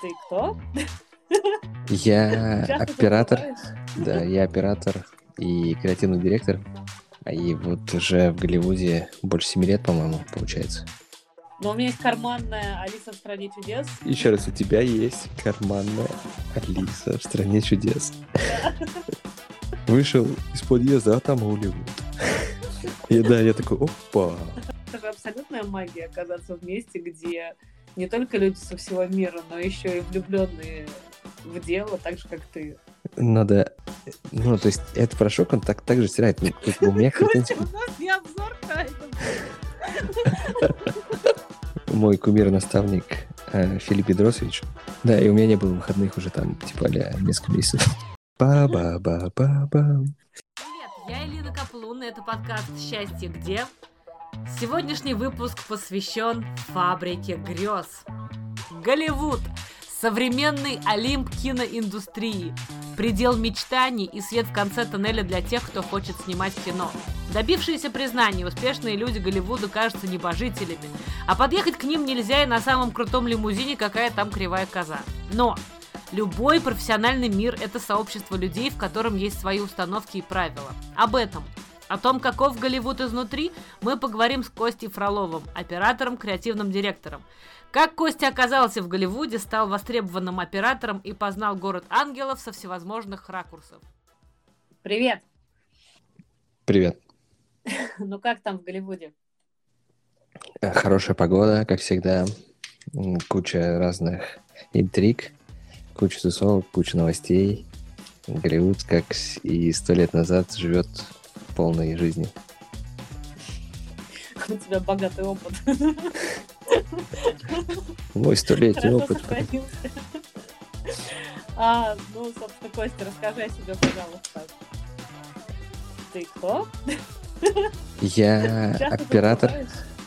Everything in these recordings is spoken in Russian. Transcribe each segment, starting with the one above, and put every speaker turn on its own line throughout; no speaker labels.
Ты кто?
Я оператор, да, я оператор и креативный директор. А И вот уже в Голливуде больше семи лет, по-моему, получается.
Но у меня есть карманная Алиса в стране чудес.
Еще раз, у тебя есть карманная Алиса в стране чудес. Вышел из подъезда, а там Голливуд. И да, я такой, опа.
Это же абсолютная магия оказаться в месте, где не только люди со всего мира, но еще и влюбленные в дело, так же, как ты.
Надо, ну, то есть, этот порошок, он так, так же стирает. Ну, как бы у меня
Костя, у нас не обзор
мой кумир-наставник э, Филипп Бедросович. Да, и у меня не было выходных уже там, типа, а несколько месяцев. Ба-ба-ба-ба-ба.
Привет, я Элина Каплун, и это подкаст «Счастье где?». Сегодняшний выпуск посвящен фабрике грез. Голливуд – современный олимп киноиндустрии, предел мечтаний и свет в конце тоннеля для тех, кто хочет снимать кино. Добившиеся признания успешные люди Голливуда кажутся небожителями, а подъехать к ним нельзя и на самом крутом лимузине, какая там кривая коза. Но Любой профессиональный мир – это сообщество людей, в котором есть свои установки и правила. Об этом, о том, каков Голливуд изнутри, мы поговорим с Костей Фроловым, оператором, креативным директором. Как Костя оказался в Голливуде, стал востребованным оператором и познал город ангелов со всевозможных ракурсов. Привет!
Привет.
Ну как там в Голливуде?
Э, Хорошая погода, как всегда. Куча разных интриг, куча тусовок, куча новостей. Голливуд, как и сто лет назад, живет полной жизнью.
У тебя богатый опыт.
Мой столетний опыт.
А, ну, собственно, Костя, расскажи о себе, пожалуйста. Ты кто?
Я оператор,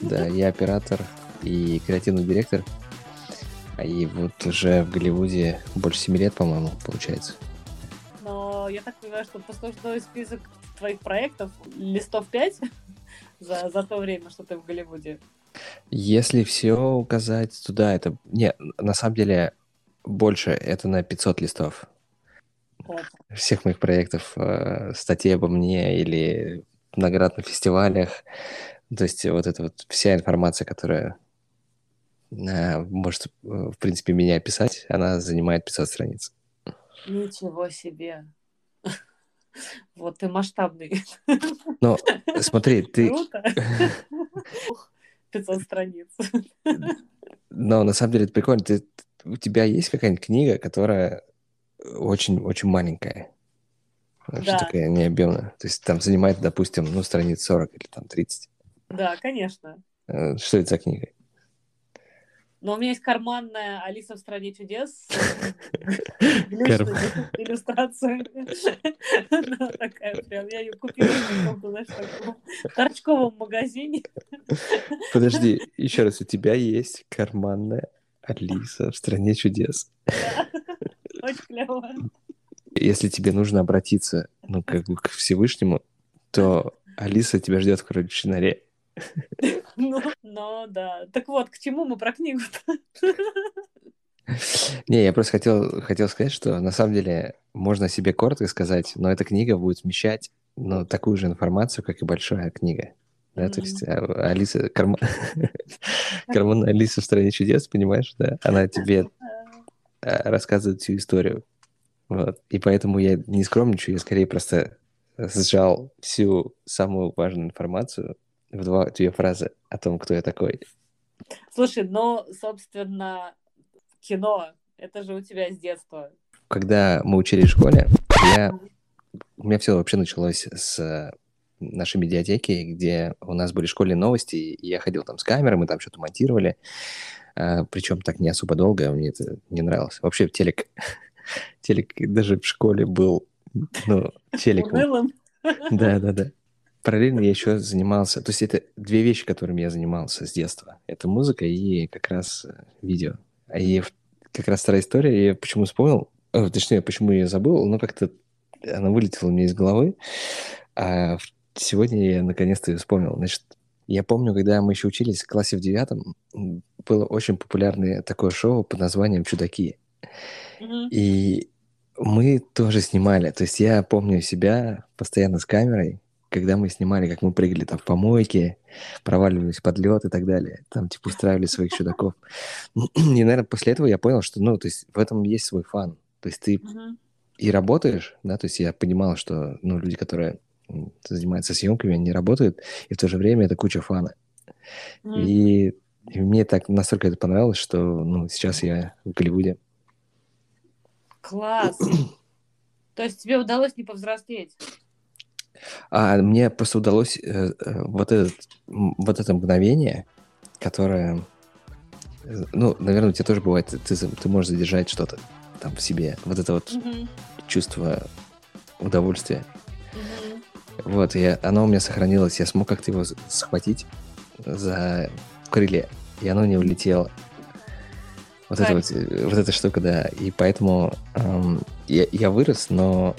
да, я оператор и креативный директор. А И вот уже в Голливуде больше семи лет, по-моему, получается.
Но я так понимаю, что послужной список твоих проектов листов 5 за, за то время, что ты в Голливуде.
Если все указать туда, это... Не, на самом деле больше, это на 500 листов.
Вот.
Всех моих проектов, э, статей обо мне или наград на фестивалях. То есть вот эта вот вся информация, которая э, может, э, в принципе, меня описать, она занимает 500 страниц.
Ничего себе. Вот ты масштабный.
Но смотри, ты...
Круто. Ух, 500 страниц.
Но на самом деле это прикольно. Ты, у тебя есть какая-нибудь книга, которая очень-очень маленькая? Вообще
Да.
такая необъемная. То есть там занимает, допустим, ну, страниц 40 или там 30.
Да, конечно.
Э, Что это за книга?
Но у меня есть карманная Алиса в стране чудес. Глючная иллюстрация. Такая прям. Я ее купила в торчковом магазине.
Подожди, еще раз, у тебя есть карманная Алиса в стране чудес.
Очень клево.
Если тебе нужно обратиться, ну, как бы к Всевышнему, то Алиса тебя ждет в короче норе.
Ну, ну, да. Так вот, к чему мы про книгу-то?
Не, я просто хотел, хотел сказать, что на самом деле можно себе коротко сказать, но эта книга будет вмещать ну, такую же информацию, как и большая книга. Да, то
Мгм.
есть а, Алиса, карма... карманная Алиса в стране чудес, понимаешь, да? Она тебе а, рассказывает всю историю. Вот. И поэтому я не скромничаю, я скорее просто сжал всю самую важную информацию в два, две фразы о том, кто я такой.
Слушай, ну, собственно, кино, это же у тебя с детства.
Когда мы учились в школе, я... у меня все вообще началось с э, нашей медиатеки, где у нас были школьные новости, и я ходил там с камерой, мы там что-то монтировали, причем так не особо долго, мне это не нравилось. Вообще телек, телек даже в школе был, ну.
Унылым.
Да, да, да. Параллельно я еще занимался, то есть это две вещи, которыми я занимался с детства. Это музыка и как раз э, видео. А И в- как раз вторая история, я почему вспомнил, э, точнее, почему я забыл, но как-то она вылетела у меня из головы. А сегодня я наконец-то ее вспомнил. Значит, я помню, когда мы еще учились в классе в девятом, было очень популярное такое шоу под названием «Чудаки». И мы тоже снимали. То есть я помню себя постоянно с камерой, когда мы снимали, как мы прыгали там в помойке, проваливались под лед и так далее. Там, типа, устраивали своих чудаков. И, наверное, после этого я понял, что, ну, то есть в этом есть свой фан. То есть ты и работаешь, да, то есть я понимал, что, ну, люди, которые занимаются съемками, они работают, и в то же время это куча фана. И мне так настолько это понравилось, что, ну, сейчас я в Голливуде.
Класс. То есть тебе удалось не повзрослеть?
А мне просто удалось э, э, вот, этот, вот это мгновение, которое... э, Ну, наверное, у тебя тоже бывает, ты, ты, можешь задержать что-то там в себе. Вот это вот
Мгм.
чувство удовольствия.
Мгм.
Вот, и оно у меня сохранилось. Я смог как-то его схватить за крылья, и оно не улетело. Вот это вот, вот эта штука, да. И поэтому эм, я, я вырос, но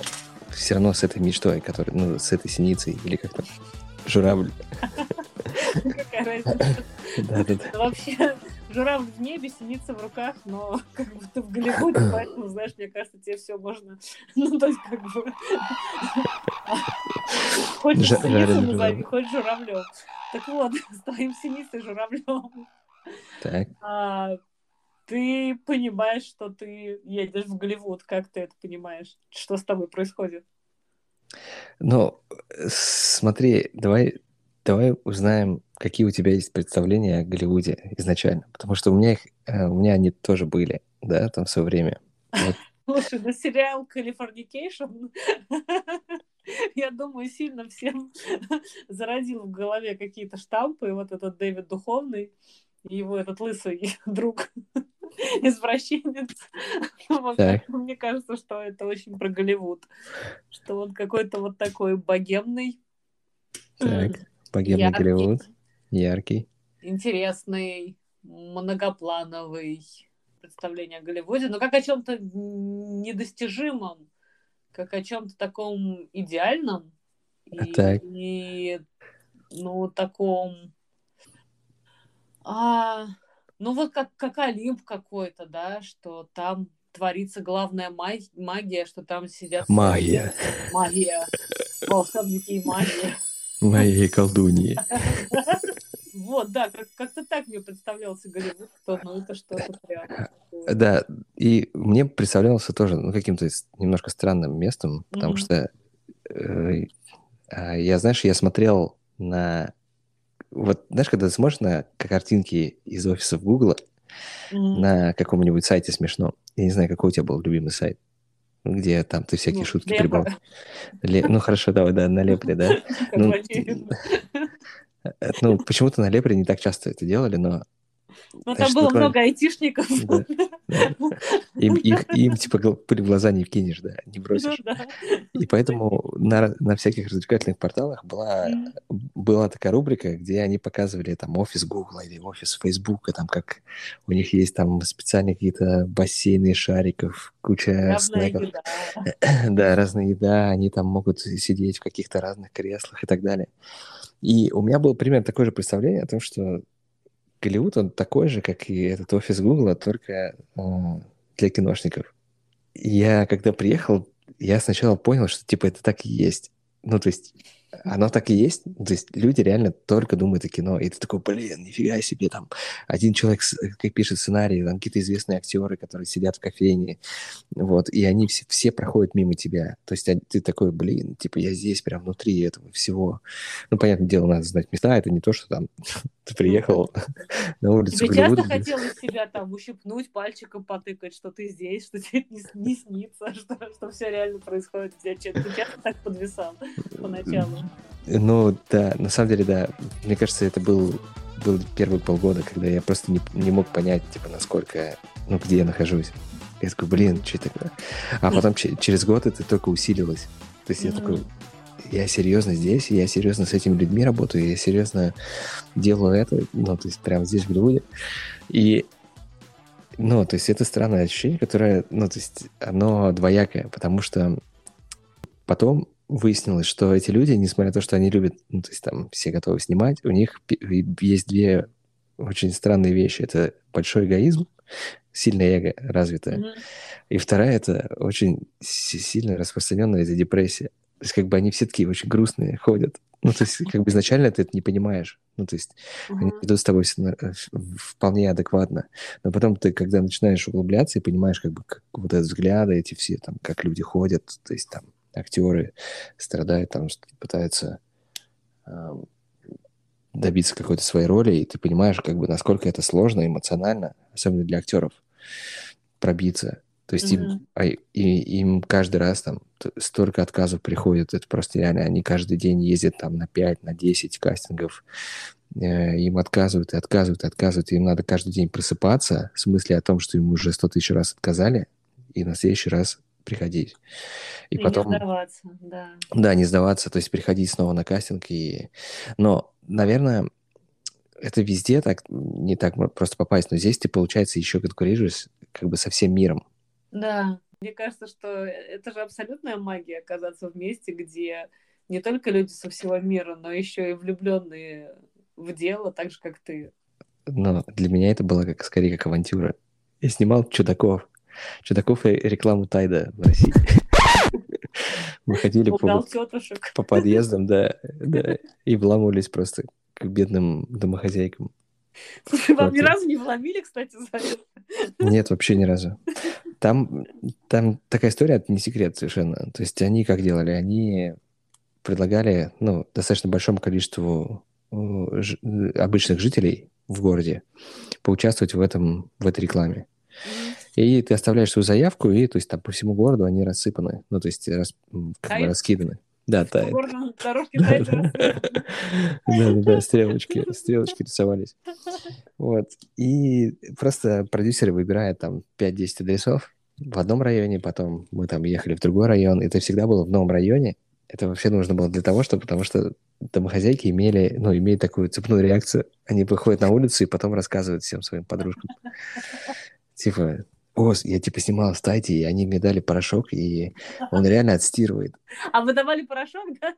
все равно с этой мечтой, которая, ну, с этой синицей, или как там, журавль.
Какая разница?
Да-да-да.
Ну, Вообще, журавль в небе, синица в руках, но как бы ты в Голливуде, поэтому, знаешь, мне кажется, тебе все можно... Ну, то есть, как бы...
Жа-
синицу назови, хочешь журавлем. Так вот, с твоим синицей журавлем
Так.
Ты понимаешь, что ты едешь в Голливуд. Как ты это понимаешь? Что с тобой происходит?
Ну, смотри, давай, давай узнаем, какие у тебя есть представления о Голливуде изначально. Потому что у меня их, э, у меня они тоже были, да, там в свое время. Вот
Слушай, на сериал Californication, я думаю, сильно всем зародил в голове какие-то штампы. Вот этот Дэвид Духовный, и его этот лысый друг, извращенец. Вот мне кажется, что это очень про Голливуд. Что он какой-то вот такой богемный,
Так, богемный
яркий,
Голливуд, яркий.
интересный, многоплановый представление о Голливуде, но как о чем-то недостижимом, как о чем-то таком идеальном и,
Так.
и, ну таком, а, ну вот как как Олимп какой-то, да, что там творится главная маг- магия, что там сидят
Магия.
магия, волшебники и магия.
Моей колдуньи.
Вот, да, как- как-то так мне представлялся Голливуд, что ну это что-то прям.
Да, и мне представлялся тоже ну, каким-то немножко странным местом, потому что э, а, я, знаешь, я смотрел на... Вот, знаешь, когда ты смотришь на картинки из офисов Гугла
Мгм.
на каком-нибудь сайте смешном, я не знаю, какой у тебя был любимый сайт, где там ты всякие
Ну,
шутки
Лепра,
прибал. Ле- Ну, хорошо, давай, да, на Лепре, да. Ну, э, ну, почему-то на Лепре не так часто это делали, но
Но
знаешь,
там было много айтишников.
Им, типа в глаза не вкинешь, да, не
Ну
бросишь.
да.
И поэтому на, всяких развлекательных порталах была, такая рубрика, где они показывали там офис Гугла или офис Фейсбука, там как у них есть там специальные какие-то бассейны шариков, куча снеков. Да, разная еда, они там могут сидеть в каких-то разных креслах и так далее. И у меня было примерно такое же представление о том, что Голливуд, он такой же, как и этот офис Гугла, только э, для киношников. Я, когда приехал, я сначала понял, что типа это так и есть. Ну, то есть оно так и есть. То есть люди реально только думают о кино. И ты такой, блин, нифига себе, там один человек как пишет сценарий, там какие-то известные актеры, которые сидят в кофейне, вот, и они все, все проходят мимо тебя. То есть ты такой, блин, типа я здесь прям внутри этого всего. Ну, понятное дело, надо знать места, это не то, что там ты приехал на улицу
Тебе часто
Голливуда.
хотелось себя там ущипнуть, пальчиком потыкать, что ты здесь, что тебе не, не снится, что, что все реально происходит. Ты часто так подвисал поначалу.
Ну, да, на самом деле, да. Мне кажется, это был, был первые полгода, когда я просто не, не мог понять, типа, насколько, ну, где я нахожусь. Я такой, блин, что это? А потом че- через год это только усилилось. То есть я такой, я серьезно здесь, я серьезно с этими людьми работаю, я серьезно делаю это, ну, то есть прямо здесь, в Голливуде. И, ну, то есть это странное ощущение, которое, ну, то есть оно двоякое, потому что потом выяснилось, что эти люди, несмотря на то, что они любят, ну, то есть там все готовы снимать, у них есть две очень странные вещи. Это большой эгоизм сильное эго развитое.
Мгм.
И вторая это очень си- сильно распространенная это депрессия. То есть как бы они все такие очень грустные ходят. Ну, то есть как бы изначально ты это не понимаешь. Ну, то есть они
Мгм.
ведут с тобой э, вполне адекватно. Но потом ты, когда начинаешь углубляться и понимаешь, как бы, как вот эти взгляды, эти все, там, как люди ходят, то есть там актеры страдают, там, пытаются ам, добиться какой-то своей роли, и ты понимаешь, как бы, насколько это сложно эмоционально, особенно для актеров, пробиться. То есть им,
Мгм.
а, и- им каждый раз там столько отказов приходит, это просто реально, они каждый день ездят там на 5, на 10 кастингов, э, им отказывают и отказывают и отказывают, и им надо каждый день просыпаться с мыслью о том, что им уже 100 тысяч раз отказали, и на следующий раз приходить. И,
И
потом...
не сдаваться, да.
Да, не сдаваться, то есть приходить снова на кастинг. И... Но, наверное, это везде так, не так просто попасть, но здесь ты, получается, еще конкурируешь как бы со всем миром.
Да. Мне кажется, что это же абсолютная магия оказаться в месте, где не только люди со всего мира, но еще и влюбленные в дело, так же, как ты.
Но для меня это было как, скорее как авантюра. Я снимал «Чудаков». «Чудаков» и рекламу Тайда в России. Мы ходили по подъездам, да, да, и вламывались просто к бедным домохозяйкам.
Слушай, вам ни разу не вломили, кстати, за это?
Нет, вообще ни разу. Там, там такая история, это не секрет совершенно. То есть они как делали? Они предлагали ну, достаточно большому количеству э, э, обычных жителей в городе поучаствовать в, этом, в этой рекламе. И ты оставляешь свою заявку, и то есть там по всему городу они рассыпаны, ну, то есть рас- как бы
Тает?
раскиданы. Да, тает.
дорожке
Да,
тает
да. Да, стрелочки, стрелочки рисовались. Вот. И просто продюсеры выбирают там 5-10 адресов в одном районе, потом мы там ехали в другой район. Это всегда было в новом районе. Это вообще нужно было для того, чтобы, потому что домохозяйки имели, ну, имеют такую цепную реакцию. Они выходят на улицу и потом рассказывают всем своим подружкам. Типа, о, я типа снимала в Тайте, и они мне дали порошок, и он реально отстирывает.
А вы давали порошок, да?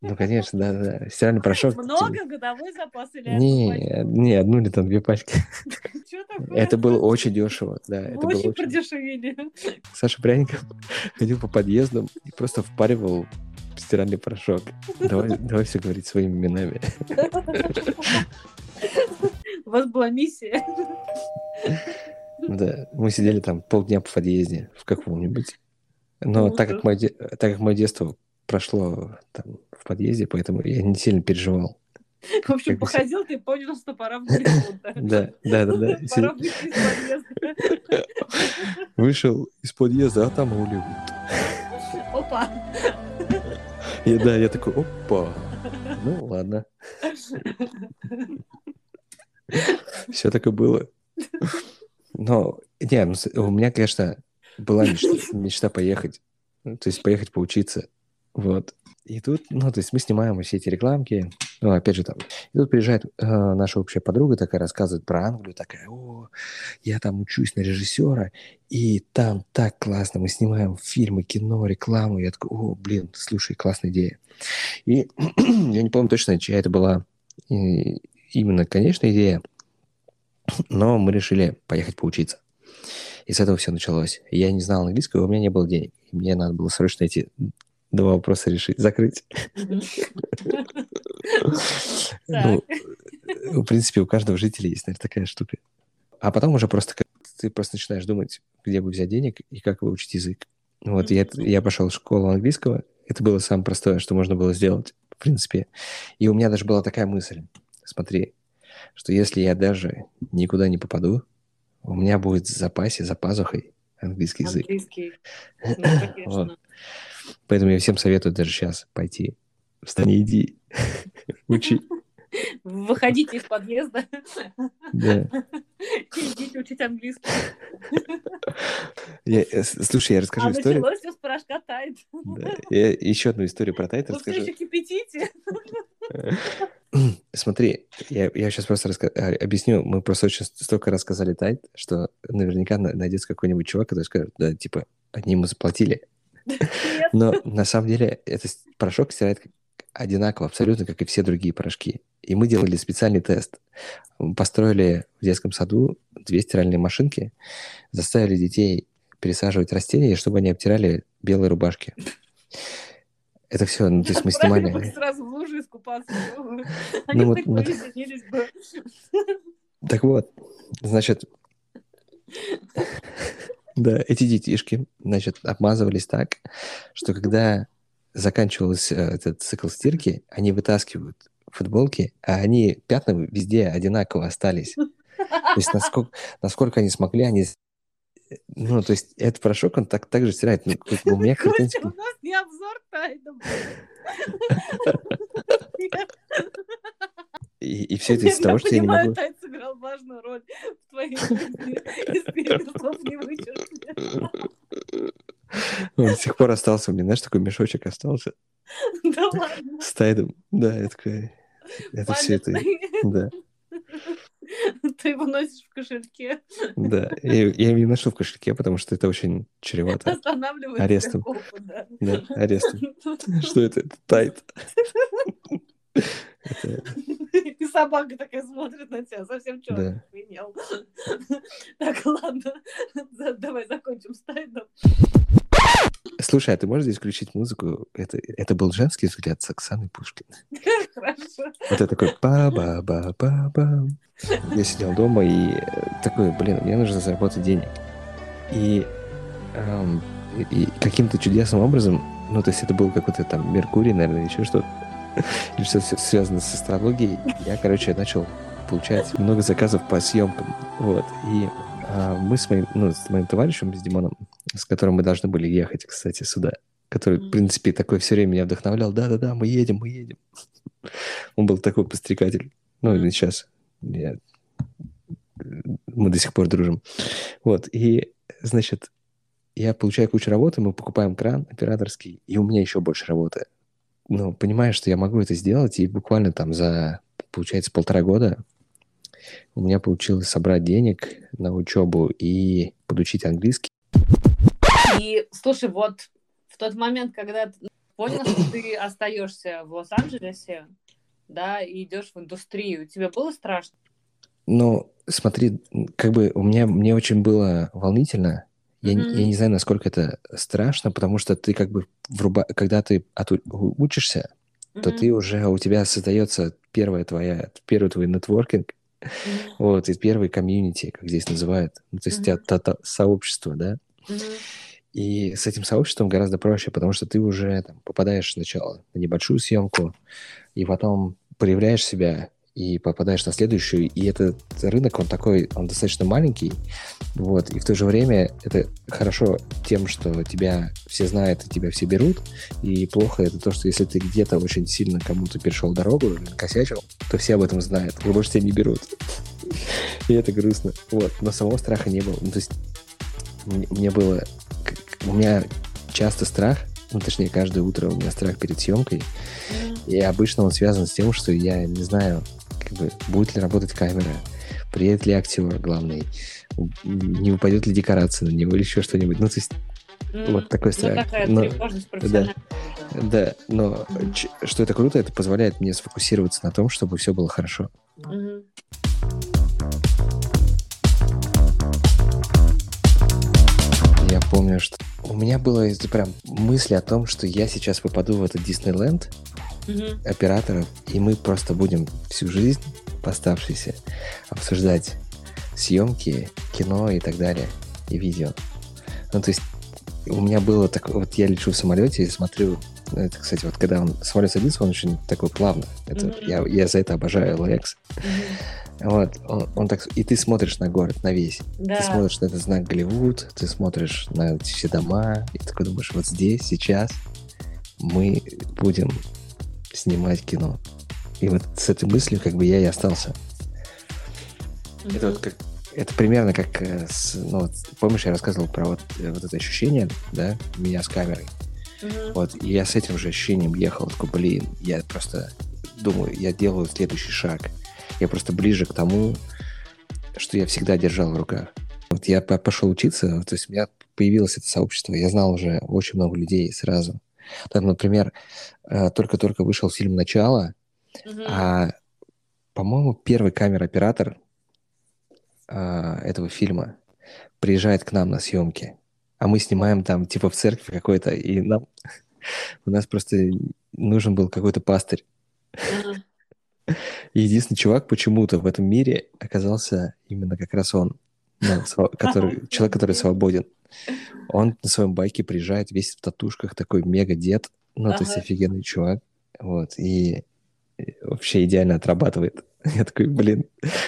Ну, конечно, да-да. Стиральный порошок. типа,
Много? Годовой запас или
Не,
пачку?
не, одну или там две пачки.
Чё такое?
Это было очень дешево, да.
Вы
Это было
очень
очень...
продешевили.
Саша Пряников ходил по подъездам и просто впаривал стиральный порошок. Давай, давай все говорить своими именами.
У вас была миссия.
Да, мы сидели там полдня по подъезде в каком-нибудь. Но
Ну,
так
да.
как, мое, так как мое детство прошло там в подъезде, поэтому я не сильно переживал.
В общем,
Как бы
походил ты и понял, что пора в да?
Да, да, да.
Пора выйти из подъезда.
Вышел из подъезда, а там Голливуд.
Опа!
И да, я такой, опа. Ну, ладно. Все так и было. Но, не, ну, у меня, конечно, была мечта, мечта поехать. Ну, То есть поехать поучиться. Вот. И тут, ну, то есть мы снимаем все эти рекламки. Ну, опять же, там. И тут приезжает э, наша общая подруга такая, рассказывает про Англию, такая, о, я там учусь на режиссера, и там так классно, мы снимаем фильмы, кино, рекламу. Я такой, о, блин, слушай, классная идея. И я не помню точно, чья это была э, именно, конечно, идея, но мы решили поехать поучиться. И с этого все началось. Я не знал английского, у меня не было денег. И мне надо было срочно эти два вопроса решить, закрыть. Ну, в принципе, у каждого жителя есть, наверное, такая штука. А потом уже просто ты просто начинаешь думать, где бы взять денег и как выучить язык. Вот я, я пошел в школу английского. Это было самое простое, что можно было сделать, в принципе. И у меня даже была такая мысль. Смотри, что если я даже никуда не попаду, у меня будет в запасе, за пазухой английский язык.
Английский. Ну.
Вот. Поэтому я всем советую даже сейчас пойти. Встань и иди. Учи.
Выходите из подъезда
Да.
идите учить английский.
Я, э, слушай, я расскажу
А
историю.
началось все с порошка.
Да. Я еще одну историю про Тайт
Вы все
расскажу.
еще кипятите.
Смотри, я, я сейчас просто раска- а, объясню. Мы просто очень столько рассказали Тайт, что наверняка на- найдется какой-нибудь чувак, который скажет, да, типа, они ему заплатили. Но на самом деле это с- порошок стирает одинаково, абсолютно, как и все другие порошки. И мы делали специальный тест. Построили в детском саду две стиральные машинки, заставили детей пересаживать растения, чтобы они обтирали белые рубашки. Это все, ну, то есть мы снимали...
сразу в луже искупаться. Они
Ну,
хоть
вот-
бы.
Так вот, значит, да, эти детишки, значит, обмазывались так, что когда заканчивался э, этот цикл стирки, они вытаскивают футболки, а они пятна везде одинаково остались. То есть насколько, насколько они смогли, они... Ну, то есть этот порошок, он так, так же стирает. Ну, как бы у меня.
Костя, у нас не обзор тайна.
И, и все это из-за того, что я не
понимаю,
могу...
Тайт сыграл важную роль в твоей жизни. Слов не вычеркнешь.
Он до сих пор остался у меня, знаешь, такой мешочек остался
Да ладно.
с тайдом. Да, я такой... Это все это... Да,
Ты его носишь в кошельке,
да. Я, я его не ношу в кошельке, потому что это очень чревато.
останавливает
Арестом.
копы, да.
Да, арестом. Что это? Это тайт. Это-
И собака такая смотрит на тебя, совсем
Да.
черт охренел. Так, ладно, давай закончим с тайном.
Слушай, а ты можешь здесь включить музыку? Это, это был женский взгляд с Оксаной Пушкин.
Хорошо.
Вот это такой ба ба ба ба ба Я сидел дома и э, такой, блин, мне нужно заработать денег. И, эм, и- каким-то чудесным образом, ну, то есть это был какой-то там Меркурий, наверное, еще что-то, или что-то связано с астрологией. Я, короче, начал получать много заказов по съемкам. Вот. И мы с моим, ну, с моим товарищем, с Димоном, с которым мы должны были ехать, кстати, сюда, который, в принципе, такой все время меня вдохновлял. Да-да-да, мы едем, мы едем. Он был такой пострекатель. Ну, и сейчас я- мы до сих пор дружим. Вот, и, значит, я получаю кучу работы, мы покупаем кран операторский, и у меня еще больше работы. Ну, понимаешь, что я могу это сделать, и буквально там за, получается, полтора года у меня получилось собрать денег на учебу и подучить английский.
И слушай, вот в тот момент, когда ты понял, что ты остаешься в Лос-Анджелесе, да, и идешь в индустрию, тебе было страшно?
Но смотри, как бы у меня мне очень было волнительно. Я, не-
Мгм.
я не знаю, насколько это страшно, потому что ты как бы вруба... когда ты оту- учишься, то
Мгм.
ты уже у тебя создается первая твоя первый твой нетворкинг. Вот и первый комьюнити, как здесь называют, ну, то есть та- сообщество, да. И с этим сообществом гораздо проще, потому что ты уже там, попадаешь сначала на небольшую съемку, и потом проявляешь себя и попадаешь на следующую. И этот рынок, он такой, он достаточно маленький, вот, и в то же время это хорошо тем, что тебя все знают и тебя все берут, и плохо это то, что если ты где-то очень сильно кому-то перешел дорогу или накосячил, то все об этом знают, и больше тебя не берут. И это грустно. Вот, но самого страха не было. Ну, то есть мне, было... У меня часто страх, ну, точнее, каждое утро у меня страх перед съемкой, и обычно он связан с тем, что я не знаю, как бы, будет ли работать камера, приедет ли актер главный, не упадет ли декорация на него или еще что-нибудь. Ну, то есть, вот такой
Ну,
страх.
такая
Но-
уже.
да, но ч- что это круто, это позволяет мне сфокусироваться на том, чтобы все было хорошо.
Мгм.
Я помню, что у меня было прям мысли о том, что я сейчас попаду в этот Диснейленд
Мгм.
операторов, и мы просто будем всю жизнь, оставшейся, обсуждать съемки, кино и так далее, и видео. Ну, то есть у меня было так, вот я лечу в самолете и смотрю, это, кстати, вот когда он самолет садится, он очень такой плавно. Это,
Мгм.
я, я за это обожаю LAX.
Мгм.
Вот, он, он так, и ты смотришь на город, на весь.
Да.
Ты смотришь на этот знак Голливуд, ты смотришь на все дома, и такой думаешь, вот здесь, сейчас мы будем снимать кино. И вот с этой мыслью как бы я и остался. Это вот как это примерно как э, с, ну, вот, помнишь, я рассказывал про вот, э, вот это ощущение, да, меня с камерой.
Мгм.
Вот, и я с этим же ощущением ехал, такой, блин, я просто думаю, я делаю следующий шаг. Я просто ближе к тому, что я всегда держал в руках. Вот я по- пошел учиться, то есть у меня появилось это сообщество, я знал уже очень много людей сразу. Так, например, э, только-только вышел фильм «Начало»,
Мгм.
а, по-моему, первый камер-оператор а, этого фильма приезжает к нам на съемки, а мы снимаем там типа в церкви какой-то, и нам у нас просто нужен был какой-то пастырь. И единственный чувак почему-то в этом мире оказался именно как раз он, ну, сва- который, человек, который свободен. Он на своем байке приезжает весь в татушках, такой мега дед, ну, то есть
Ага.
офигенный чувак, вот, и вообще идеально отрабатывает. Я такой, блин,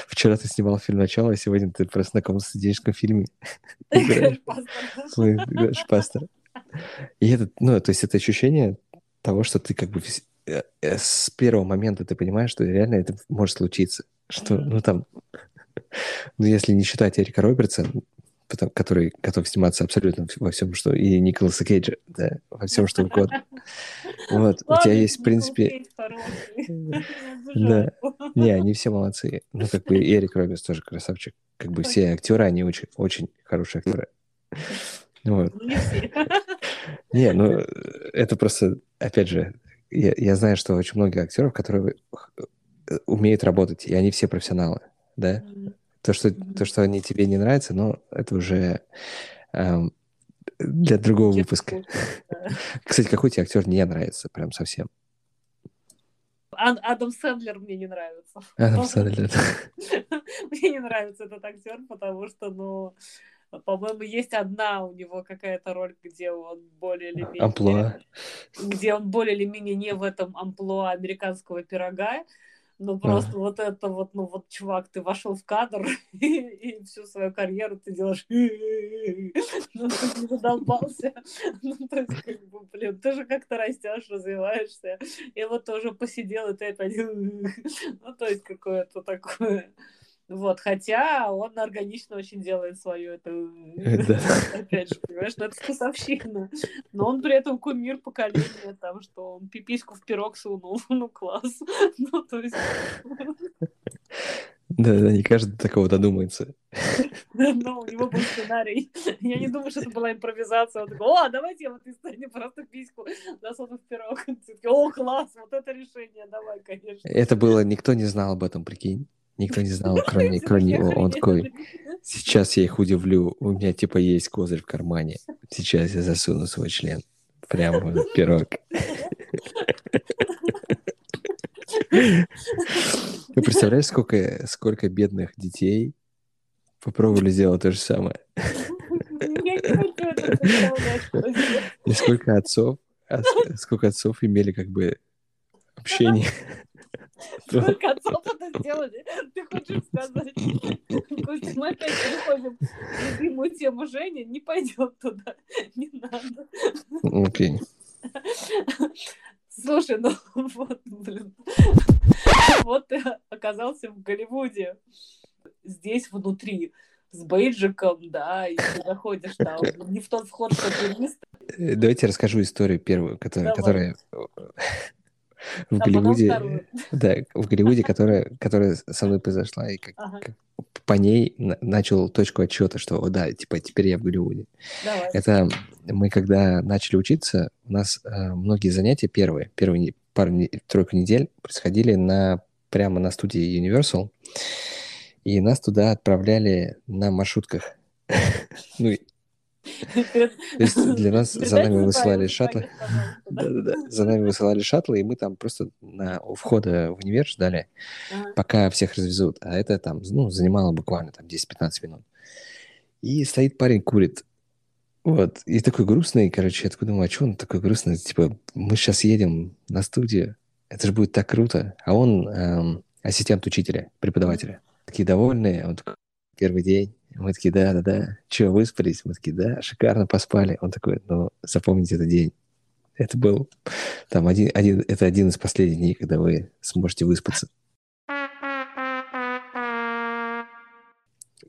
вчера ты снимал фильм «Начало», а сегодня ты просто на каком-то студенческом фильме играешь пастора. И это, ну, то есть это ощущение того, что ты как бы э, э, с первого момента ты понимаешь, что реально это может случиться. Что, ну, там, ну, если не считать Эрика Робертса, потом- который готов сниматься абсолютно во всем, что... И Николаса Кейджа, да, во всем, что угодно. Вот, у тебя есть, в принципе... Да. Не, они все молодцы. Ну, как бы Эрик Робертс тоже красавчик. Как бы все актеры, они очень, очень хорошие актеры. Вот.
Ну, Не
ну, это просто, опять же, я, я знаю, что очень много актеров, которые э, умеют работать, и они все профессионалы, да? То, что, то, что они тебе не нравятся, но это уже эм, для другого
Честно,
выпуска. Кстати, какой тебе актер не нравится прям совсем?
Ад- Адам Сэндлер мне не нравится.
Адам Сэндлер.
Мне не нравится этот актер, потому что, ну, по-моему, есть одна у него какая-то роль, где он более или менее...
Амплуа.
Где он более или менее не в этом амплуа американского пирога, ну просто вот это вот, ну вот, чувак, ты вошел в кадр и, и всю свою карьеру ты делаешь, ну ты не задолбался, ну то есть как бы, блин, ты же как-то растешь, развиваешься, и вот тоже посидел, и ты опять, ну то есть какое-то такое. Вот, хотя он органично очень делает свою эту...
Да.
Опять же, понимаешь, ну это вкусовщина. Но он при этом кумир поколения, там, что он пипиську в пирог сунул. Ну, класс. Ну, то есть...
Да, да, не каждый до такого додумается.
Ну, у него был сценарий. Я не думаю, что это была импровизация. Он такой, о, давайте я в этой сцене просто письку засуну в пирог. О, класс, вот это решение, давай, конечно.
Это было, никто не знал об этом, прикинь. Никто не знал, кроме, кроме него. Он такой, сейчас я их удивлю, у меня типа есть козырь в кармане. Сейчас я засуну свой член прямо в пирог. Ты представляешь, сколько, сколько бедных детей попробовали сделать то же самое? И сколько отцов, а сколько отцов имели как бы общение.
Сколько отцов это сделали? Ты хочешь сказать? Костя, мы опять переходим в любимую тему Жени. Не пойдем туда. Не надо.
Окей.
Слушай, ну вот, блин. Вот ты оказался в Голливуде. Здесь внутри. С бейджиком, да, и ты заходишь там не в тот вход, что турист.
Э, Давайте я расскажу историю первую, которая, которая в
а
Голливуде, да, в Голливуде, которая, которая со мной произошла, и как,
Ага,
как по ней на- начал точку отсчета, что, о, да, типа, теперь я в Голливуде.
давай.
Это мы, когда начали учиться, у нас э, многие занятия первые, первые пару, тройку недель происходили на, прямо на студии Universal, и нас туда отправляли на маршрутках. Ну, то есть для нас за нами высылали шаттлы. Да-да-да. За нами высылали шаттлы, и мы там просто на, у входа в универ ждали, пока всех развезут. А это там, ну, занимало буквально там 10-15 минут. И стоит парень, курит. Вот. И такой грустный, короче, я такой думаю, а что он такой грустный? Типа, мы сейчас едем на студию, это же будет так круто. А он эм, ассистент учителя, преподавателя. Такие довольные, он такой, первый день. Мы такие, да-да-да. Че, выспались? Мы такие, да, шикарно поспали. Он такой, ну, запомните этот день. Это был там один, один, это один из последних дней, когда вы сможете выспаться.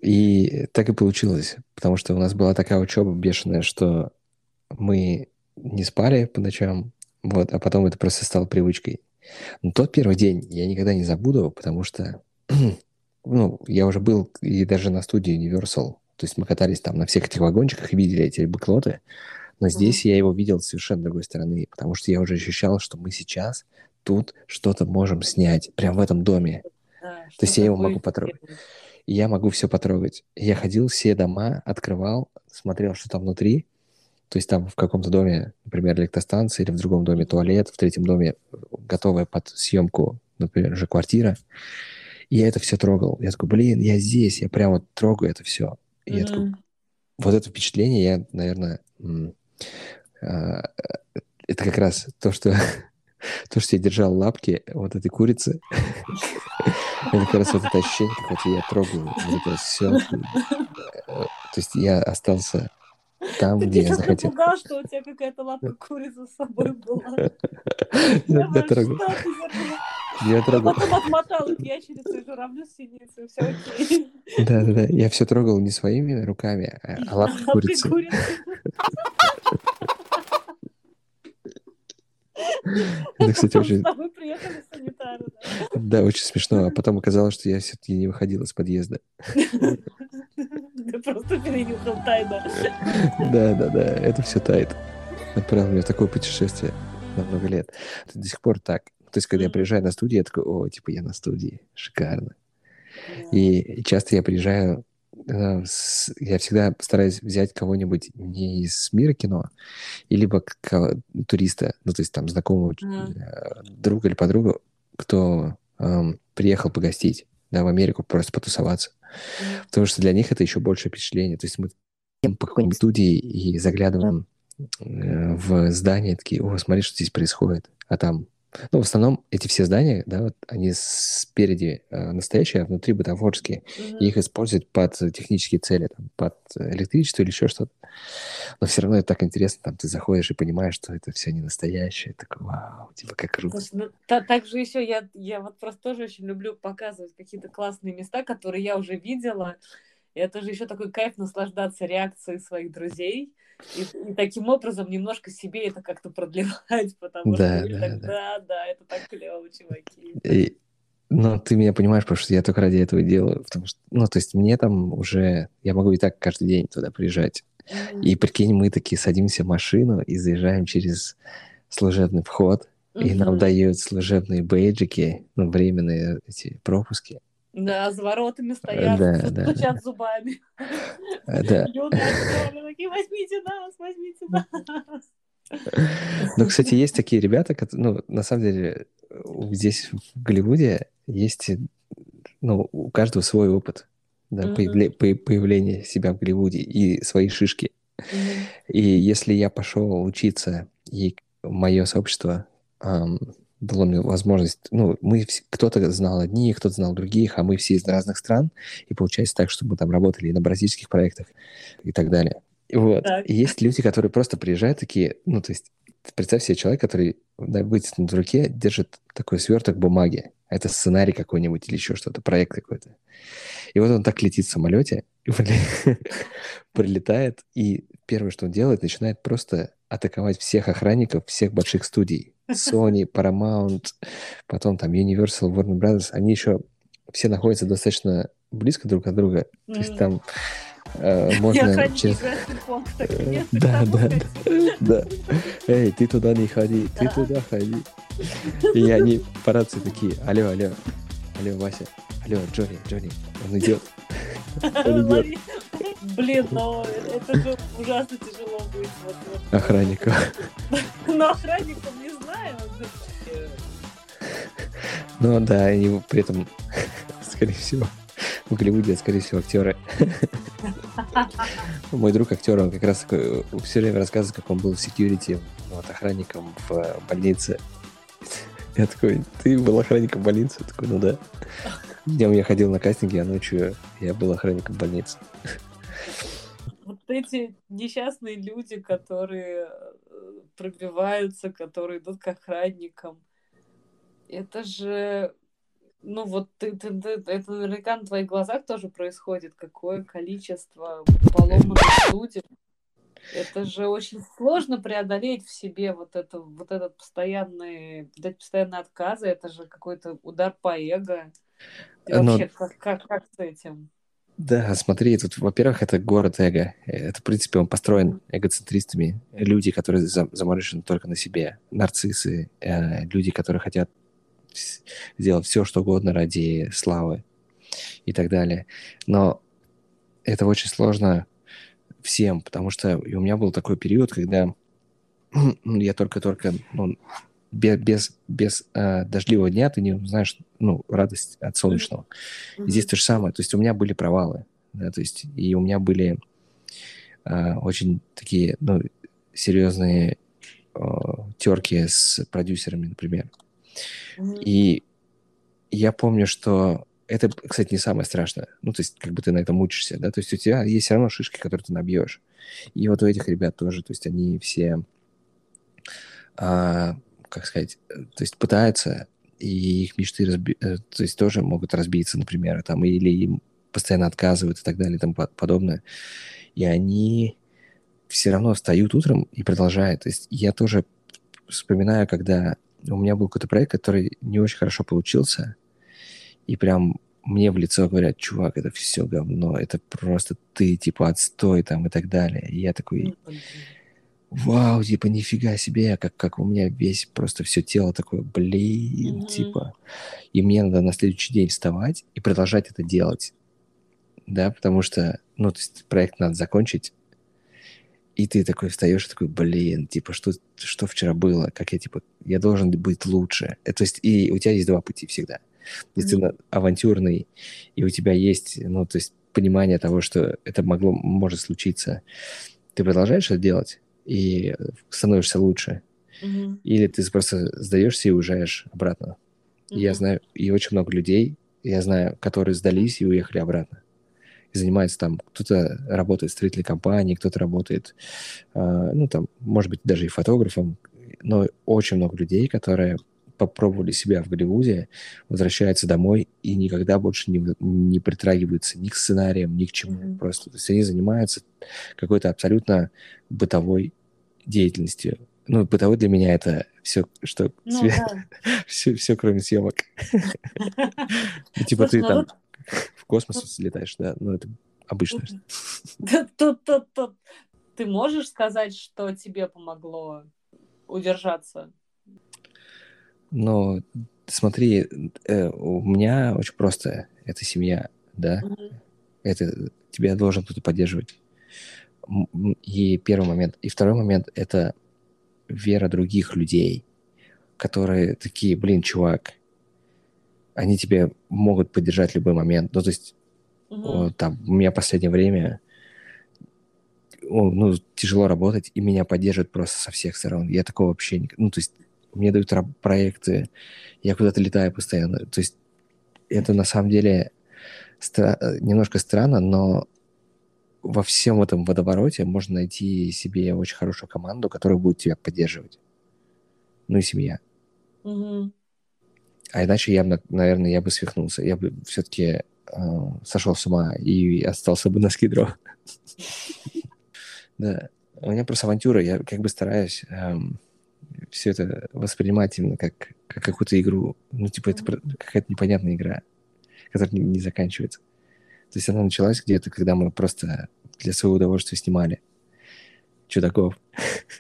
И так и получилось, потому что у нас была такая учеба бешеная, что мы не спали по ночам, вот, а потом это просто стало привычкой. Но тот первый день я никогда не забуду, потому что, ну, я уже был и даже на студии Universal, то есть мы катались там на всех этих вагончиках и видели эти бэклоты, Но здесь я его видел с совершенно другой стороны, потому что я уже ощущал, что мы сейчас тут что-то можем снять, прям в этом доме.
Да,
То есть я его могу потрогать. я могу все потрогать. Я ходил все дома, открывал, смотрел, что там внутри. То есть там в каком-то доме, например, электростанция, или в другом доме туалет, в третьем доме э, готовая под съемку, например, же квартира. И я это все трогал. Я такой, блин, я здесь, я прям вот трогаю это все. И я такой, вот это впечатление я, наверное, а, это как раз то, что то, что я держал лапки вот этой курицы. Это как раз вот это ощущение, как вот я трогаю вот это все. То есть я остался там,
Ты
где я
сейчас
захотел.
напугал, что у тебя какая-то лапка курицы с собой была.
Я трогал. Я
А
трогал.
потом отмотал их ящерицу и журавлю с синицей, все окей.
Да-да-да. Я все трогал не своими руками, а лапкой курицы. Это, кстати, очень,
да.
очень смешно. А потом оказалось, что я все-таки не выходил из подъезда.
Ты просто перенюхал тайну.
Да, да, да, это все тает. Отправил меня в такое путешествие на много лет. Это до сих пор так. То есть, когда я приезжаю на студию, я такой, о, типа, я на студии, шикарно. И, часто я приезжаю, э, я всегда стараюсь взять кого-нибудь не из мира кино, и либо туриста, ну, то есть там знакомого э, друга или подругу, кто эм, приехал погостить, да, в Америку просто потусоваться. Потому что для них это еще большее впечатление. То есть мы по какой-нибудь студии и заглядываем э, в здание, такие, о, смотри, что здесь происходит. А там, ну, в основном эти все здания, да, вот, они спереди э, настоящие, а внутри бутафорские.
Мгм.
И их используют под технические цели, там, под электричество или еще что-то. Но все равно это так интересно, там ты заходишь и понимаешь, что это все не настоящее. Такой, вау, типа, как круто.
Слушай, ну, та- так же еще я, я вот просто тоже очень люблю показывать какие-то классные места, которые я уже видела. Это же еще такой кайф наслаждаться реакцией своих друзей. И, и таким образом немножко себе это как-то продлевать, потому
Да,
что
да,
так,
да.
да, да, это так клево, чуваки.
И, ну, ты меня понимаешь, потому что я только ради этого делаю. Потому что, ну, то есть мне там уже... Я могу и так каждый день туда приезжать. И прикинь, мы такие садимся в машину и заезжаем через служебный вход, и нам дают служебные бейджики, ну, временные эти пропуски.
Да, за воротами стоят,
Да,
стучат
да,
зубами.
Да.
Юные актеры такие, возьмите нас, возьмите нас.
Ну, кстати, есть такие ребята, кот- ну, на самом деле, здесь, в Голливуде, есть, ну, у каждого свой опыт, да,
Мгм.
появле- по- появления себя в Голливуде и свои шишки.
Мгм.
И если я пошел учиться, и мое сообщество ам, дало мне возможность, ну, мы, вс- кто-то знал одних, кто-то знал других, а мы все из разных стран, и получается так, что мы там работали и на бразильских проектах и так далее. Вот.
Так.
И есть люди, которые просто приезжают такие, ну, то есть, представь себе человек, который на вытянутой руке держит такой сверток бумаги. Это сценарий какой-нибудь или еще что-то, проект какой-то. И вот он так летит в самолете, прилетает, и первое, что он делает, начинает просто атаковать всех охранников всех больших студий. Sony, Paramount, потом там Universal, Warner Brothers. Они еще все находятся достаточно близко друг от друга. То есть там э, можно через... Э, да, да. Да. Эй, ты туда не ходи, ты
Да.
туда ходи. И они по рации такие, алло, алло, алло, Вася, алло, Джонни, Джонни, он идет.
Блин, но это же ужасно тяжело вот.
Охранником.
Но охранником не знаю.
Ну да, они при этом, скорее всего, в Голливуде, скорее всего, актеры. Мой друг актер, он как раз такой, все время рассказывает, как он был в security, вот, охранником в больнице. Я такой, ты был охранником больницы? Я такой, ну да. Днем я ходил на кастинги, а ночью я был охранником больницы.
Вот эти несчастные люди, которые э, пробиваются, которые идут к охранникам. Это же, ну вот ты, ты, ты- это наверняка на твоих глазах тоже происходит. Какое количество поломанных судеб. Это же очень сложно преодолеть в себе вот это, вот этот постоянный, вот эти постоянные отказы. Это же какой-то удар по эго.
Но-
вообще как, как, как с этим?
Да, смотри, тут, во-первых, это город эго. Это, в принципе, он построен эгоцентристами. Люди, которые заморочены только на себе. Нарциссы, э, люди, которые хотят сделать все, что угодно ради славы и так далее. Но это очень сложно всем, потому что у меня был такой период, когда я только-только ну, без, без, без э, дождливого дня ты не знаешь ну, радость от солнечного. Mm-hmm. здесь то же самое. То есть у меня были провалы, да, то есть и у меня были э, очень такие ну, серьезные э, терки с продюсерами, например. Mm-hmm. И я помню, что это, кстати, не самое страшное. Ну, то есть, как бы ты на этом учишься, да, то есть у тебя есть все равно шишки, которые ты набьешь. И вот у этих ребят тоже, то есть они все а, как сказать, то есть пытаются, и их мечты разби... Э, то есть тоже могут разбиться, например, там, или им постоянно отказывают и так далее и тому подобное. И они все равно встают утром и продолжают. То есть я тоже вспоминаю, когда у меня был какой-то проект, который не очень хорошо получился, и прям мне в лицо говорят, чувак, это все говно, это просто ты, типа, отстой там и так далее. И я такой, вау, типа, нифига себе, как, как у меня весь просто все тело такое, блин, mm-hmm. типа. И мне надо на следующий день вставать и продолжать это делать. Да, потому что, ну, то есть проект надо закончить, и ты такой встаешь и такой, блин, типа, что, что вчера было, как я, типа, я должен быть лучше. Это, то есть, и у тебя есть два пути всегда. Если mm-hmm. ты авантюрный, и у тебя есть, ну, то есть понимание того, что это могло, может случиться, ты продолжаешь это делать, и становишься лучше. Mm-hmm. Или ты просто сдаешься и уезжаешь обратно. Mm-hmm. Я знаю, и очень много людей, я знаю, которые сдались и уехали обратно. И занимаются там, кто-то работает в строительной компании, кто-то работает, э, ну, там, может быть, даже и фотографом, но очень много людей, которые попробовали себя в Голливуде, возвращаются домой и никогда больше не, не притрагиваются ни к сценариям, ни к чему. Mm-hmm. Просто. То есть они занимаются какой-то абсолютно бытовой деятельностью. Ну, бытовой для меня это все, что ну, свет... да. все, все, кроме съемок. Ну, типа ты ну там в космос летаешь, да, ну это обычно.
Тут, тут, тут. Ты можешь сказать, что тебе помогло удержаться?
Ну, смотри, э, у меня очень просто это семья, да. Это тебя должен кто-то поддерживать. И первый момент. И второй момент – это вера других людей, которые такие, блин, чувак, они тебе могут поддержать в любой момент. Ну, то есть, угу. там, у меня в последнее время ну, тяжело работать, и меня поддерживают просто со всех сторон. Я такого вообще не... Ну, то есть, мне дают проекты, я куда-то летаю постоянно. То есть, это на самом деле стра... немножко странно, но во всем этом водовороте можно найти себе очень хорошую команду, которая будет тебя поддерживать. Ну и семья.
Угу.
А иначе я, наверное, я бы свихнулся. Я бы все-таки э, сошел с ума и остался бы на скидро. Да. У меня просто авантюра. Я как бы стараюсь эм, все это воспринимать именно как, как какую-то игру. Ну, типа, это какая-то непонятная игра, которая не, не заканчивается. То есть она началась где-то, когда мы просто для своего удовольствия снимали чудаков.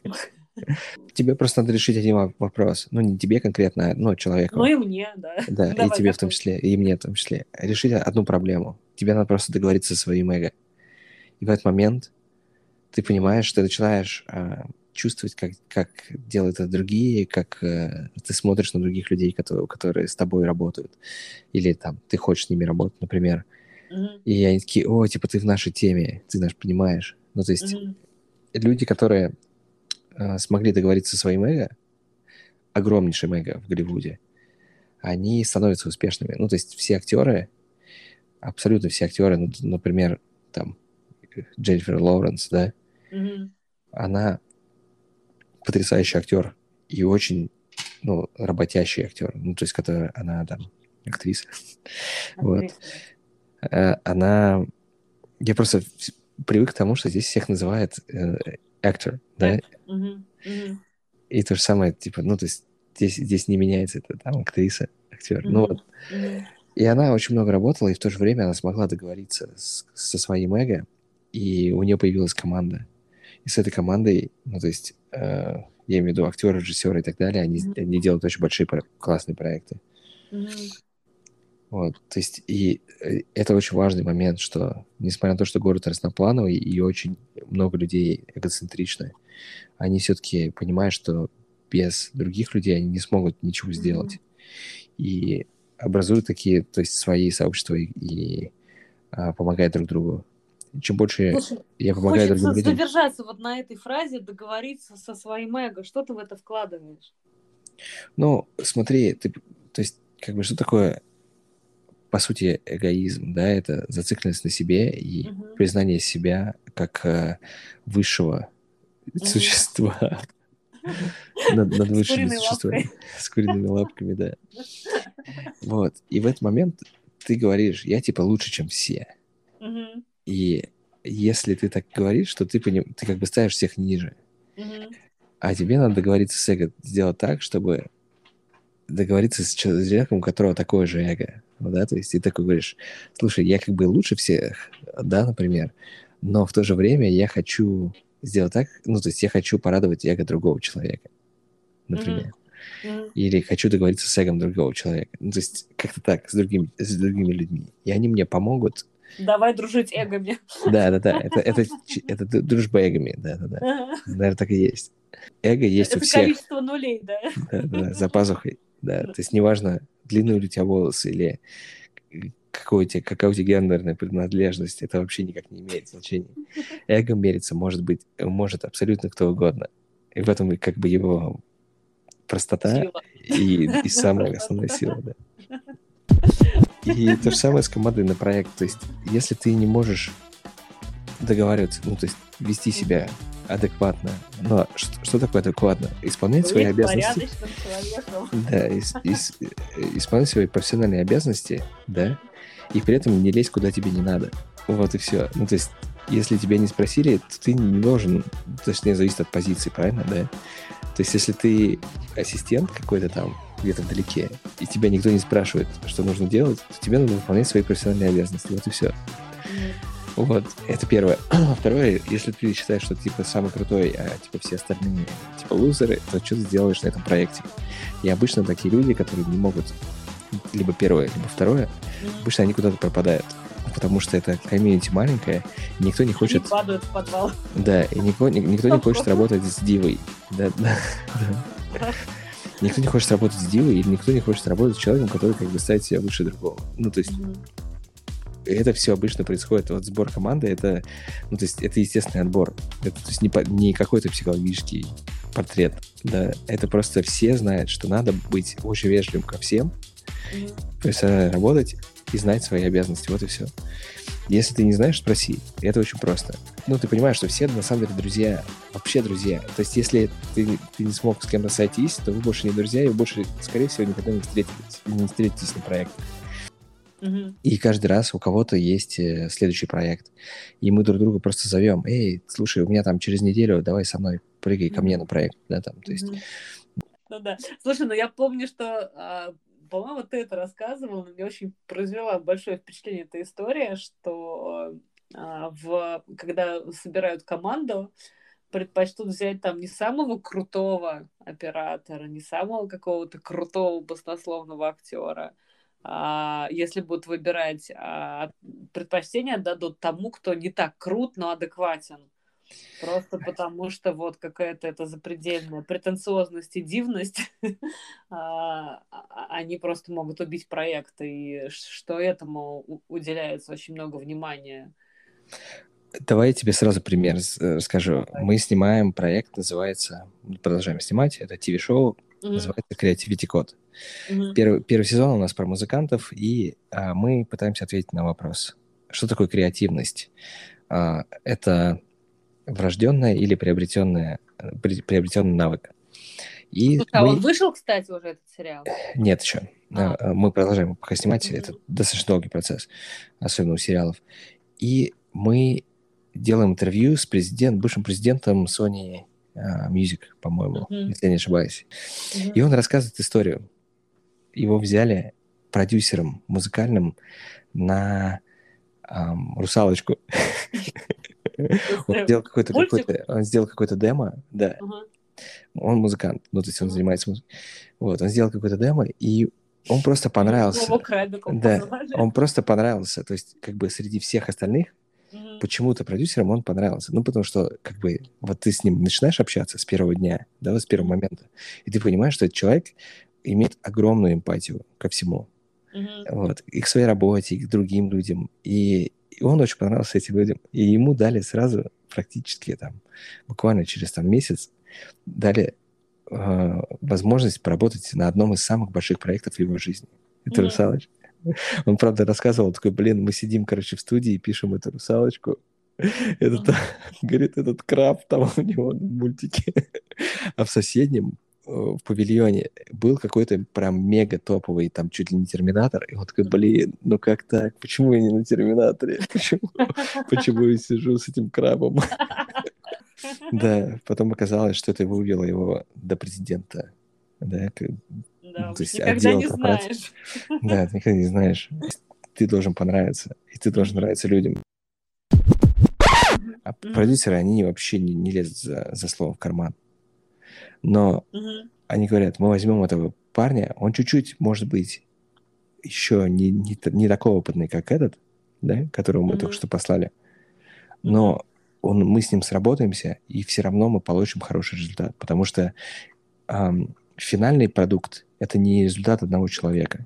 Тебе просто надо решить один вопрос. Ну, не тебе конкретно, но человеку.
Ну и мне, да.
Да, и тебе в том числе, и мне в том числе. Решить одну проблему. Тебе надо просто договориться со своим эго. И в этот момент ты понимаешь, что ты начинаешь а, чувствовать, как, как делают это другие, как а, ты смотришь на других людей, которые, которые с тобой работают. Или там ты хочешь с ними работать, например. Mm-hmm. И они такие, о, типа ты в нашей теме, ты наш понимаешь. Ну, то есть mm-hmm. люди, которые э, смогли договориться со своим эго, огромнейшим эго в Голливуде, они становятся успешными. Ну, то есть все актеры, абсолютно все актеры, ну, например, там, Дженнифер Лоуренс, да,
mm-hmm.
она потрясающий актер и очень, ну, работящий актер. Ну, то есть, которая, она там актриса. актриса. Вот. Э, она... Я просто привык к тому, что здесь всех называют э, actor, да?
Mm-hmm. Mm-hmm.
И то же самое, типа, ну, то есть здесь, здесь не меняется это, там, актриса, актер. Mm-hmm. Ну, вот. Mm-hmm. И она очень много работала, и в то же время она смогла договориться с, со своим эго, и у нее появилась команда. И с этой командой, ну, то есть, э, я имею в виду актеры, режиссеры и так далее, они, mm-hmm. они делают очень большие классные проекты. Mm-hmm. Вот, то есть, и э, это очень важный момент, что, несмотря на то, что город разноплановый и очень много людей эгоцентричны, они все-таки понимают, что без других людей они не смогут ничего сделать. Mm-hmm. И образуют такие, то есть, свои сообщества и, и а, помогают друг другу. Чем больше Слушай, я помогаю
другим людям... задержаться вот на этой фразе, договориться со своим эго. Что ты в это вкладываешь?
Ну, смотри, ты, то есть, как бы, что такое по сути, эгоизм, да, это зацикленность на себе и угу. признание себя как э, высшего угу. существа над, над высшими существами. С куриными лапками, да. Вот. И в этот момент ты говоришь, я типа лучше, чем все. Угу. И если ты так говоришь, что ты, поним... ты как бы ставишь всех ниже. Угу. А тебе надо договориться с эго, сделать так, чтобы договориться с человеком, у которого такое же эго, да, то есть ты такой говоришь, слушай, я как бы лучше всех, да, например, но в то же время я хочу сделать так, ну, то есть я хочу порадовать эго другого человека, например. Mm-hmm. Или хочу договориться с эго другого человека. Ну, то есть как-то так, с другими, с другими людьми. И они мне помогут.
Давай дружить эгами.
Да, да, да. Это, это, это, дружба эгами, да, да, да. Наверное, так и есть. Эго есть
это
у всех.
количество нулей, да.
Да, да, за пазухой. Да, то есть неважно, длинные ли у тебя волосы или какой у тебя, какая у тебя гендерная принадлежность, это вообще никак не имеет значения. Эго мерится может быть, может абсолютно кто угодно. И в этом как бы его простота и, и самая основная сила, да. И то же самое с командой на проект. То есть, если ты не можешь договариваться, ну, то есть вести себя адекватно. Но что, что такое адекватно? Исполнять Быть свои обязанности. Да, ис, ис, исполнять свои профессиональные обязанности, да, и при этом не лезть куда тебе не надо. Вот и все. Ну, то есть, если тебя не спросили, то ты не должен, точнее, зависит от позиции, правильно, да? То есть, если ты ассистент какой-то там, где-то вдалеке, и тебя никто не спрашивает, что нужно делать, то тебе нужно выполнять свои профессиональные обязанности. Вот и все. Вот, это первое. Второе, если ты считаешь, что ты, типа, самый крутой, а, типа, все остальные, типа, лузеры, то что ты сделаешь на этом проекте? И обычно такие люди, которые не могут либо первое, либо второе, обычно они куда-то пропадают. Потому что это комьюнити маленькая, никто не хочет... Они
падают в подвал.
Да, и никто, никто не хочет работать с дивой. Да, да, да. Никто не хочет работать с дивой, или никто не хочет работать с человеком, который как бы ставит себя выше другого. Ну, то есть, mm-hmm это все обычно происходит, вот сбор команды, это, ну, то есть это естественный отбор. Это то есть не, по, не какой-то психологический портрет, да, это просто все знают, что надо быть очень вежливым ко всем, mm-hmm. то есть работать и знать свои обязанности, вот и все. Если ты не знаешь, спроси. Это очень просто. Ну, ты понимаешь, что все на самом деле друзья, вообще друзья. То есть, если ты, ты не смог с кем-то сойтись, то вы больше не друзья, и вы больше, скорее всего, никогда не встретитесь, не встретитесь на проекте. И каждый раз у кого-то есть э, следующий проект. И мы друг друга просто зовем. Эй, слушай, у меня там через неделю, давай со мной прыгай ко мне на проект. Да, там, то есть...
Ну да. Слушай, ну я помню, что, а, по-моему, ты это рассказывал, но мне очень произвела большое впечатление эта история, что а, в, когда собирают команду, предпочтут взять там не самого крутого оператора, не самого какого-то крутого баснословного актера, а, если будут выбирать, а, предпочтение дадут тому, кто не так крут, но адекватен. Просто потому что вот какая-то это запредельная претенциозность и дивность, а, они просто могут убить проект, и что этому уделяется очень много внимания.
Давай я тебе сразу пример расскажу. Мы снимаем проект, называется, продолжаем снимать, это ТВ-шоу, mm-hmm. называется Creativity Code. Mm-hmm. Первый, первый сезон у нас про музыкантов, и а, мы пытаемся ответить на вопрос, что такое креативность? А, это врожденная или приобретенная, при, приобретенный навык.
И Слушай, а мы... а он вышел, кстати, уже этот сериал?
Нет еще. А. а мы продолжаем пока снимать. Mm-hmm. Это достаточно долгий процесс, особенно у сериалов. И мы делаем интервью с президент, бывшим президентом Sony uh, Music, по-моему, mm-hmm. если я не ошибаюсь. Mm-hmm. И он рассказывает историю его взяли продюсером музыкальным на эм, «Русалочку». Он сделал какой-то какой он сделал какой-то демо, да. Он музыкант, ну, то есть он занимается музыкой. Вот, он сделал какой-то демо, и он просто понравился. Да, он просто понравился. То есть, как бы среди всех остальных, почему-то продюсерам он понравился. Ну, потому что, как бы, вот ты с ним начинаешь общаться с первого дня, да, вот с первого момента, и ты понимаешь, что этот человек имеет огромную эмпатию ко всему. Mm-hmm. Вот, и к своей работе, и к другим людям. И, и он очень понравился этим людям. И ему дали сразу практически там, буквально через там месяц, дали э, возможность поработать на одном из самых больших проектов его жизни. Это mm-hmm. «Русалочка». Он, правда, рассказывал, такой, блин, мы сидим, короче, в студии и пишем эту «Русалочку». Этот, говорит, этот краб там у него в мультике. А в соседнем в павильоне был какой-то прям мега топовый, там чуть ли не терминатор, и он такой, блин, ну как так? Почему я не на терминаторе? Почему, почему я сижу с этим крабом? Да, потом оказалось, что это вывело его до президента. Да,
да, ну, то есть никогда не знаешь.
Да, ты никогда не знаешь. Ты должен понравиться, и ты должен нравиться людям. А продюсеры, они вообще не, не лезут за, за словом в карман. Но они говорят, мы возьмем этого парня, он чуть-чуть, может быть, еще не, не, не такой опытный, как этот, да, которого мы только что послали. Но он, мы с ним сработаемся, и все равно мы получим хороший результат, потому что эм, финальный продукт – это не результат одного человека.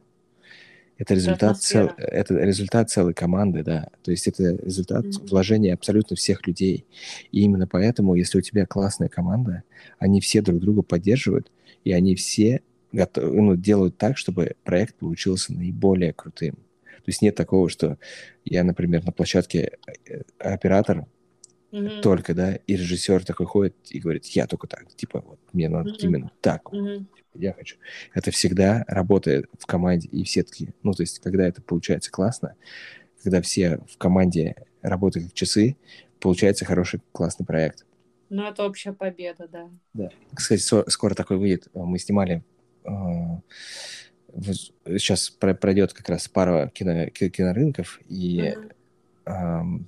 Это результат, цел, это результат целой команды, да. То есть это результат mm-hmm. вложения абсолютно всех людей. И именно поэтому, если у тебя классная команда, они все друг друга поддерживают, и они все готов, ну, делают так, чтобы проект получился наиболее крутым. То есть нет такого, что я, например, на площадке э, оператор, mm-hmm. только, да, и режиссер такой ходит и говорит, я только так, типа, вот, мне надо mm-hmm. именно так, mm-hmm. Я хочу. Это всегда работает в команде, и все таки ну, то есть, когда это получается классно, когда все в команде работают как часы, получается хороший, классный проект.
Ну, это общая победа, да.
Да. Кстати, со- скоро такой выйдет. Мы снимали э, сейчас пройдет как раз пара кино, кинорынков, и mm-hmm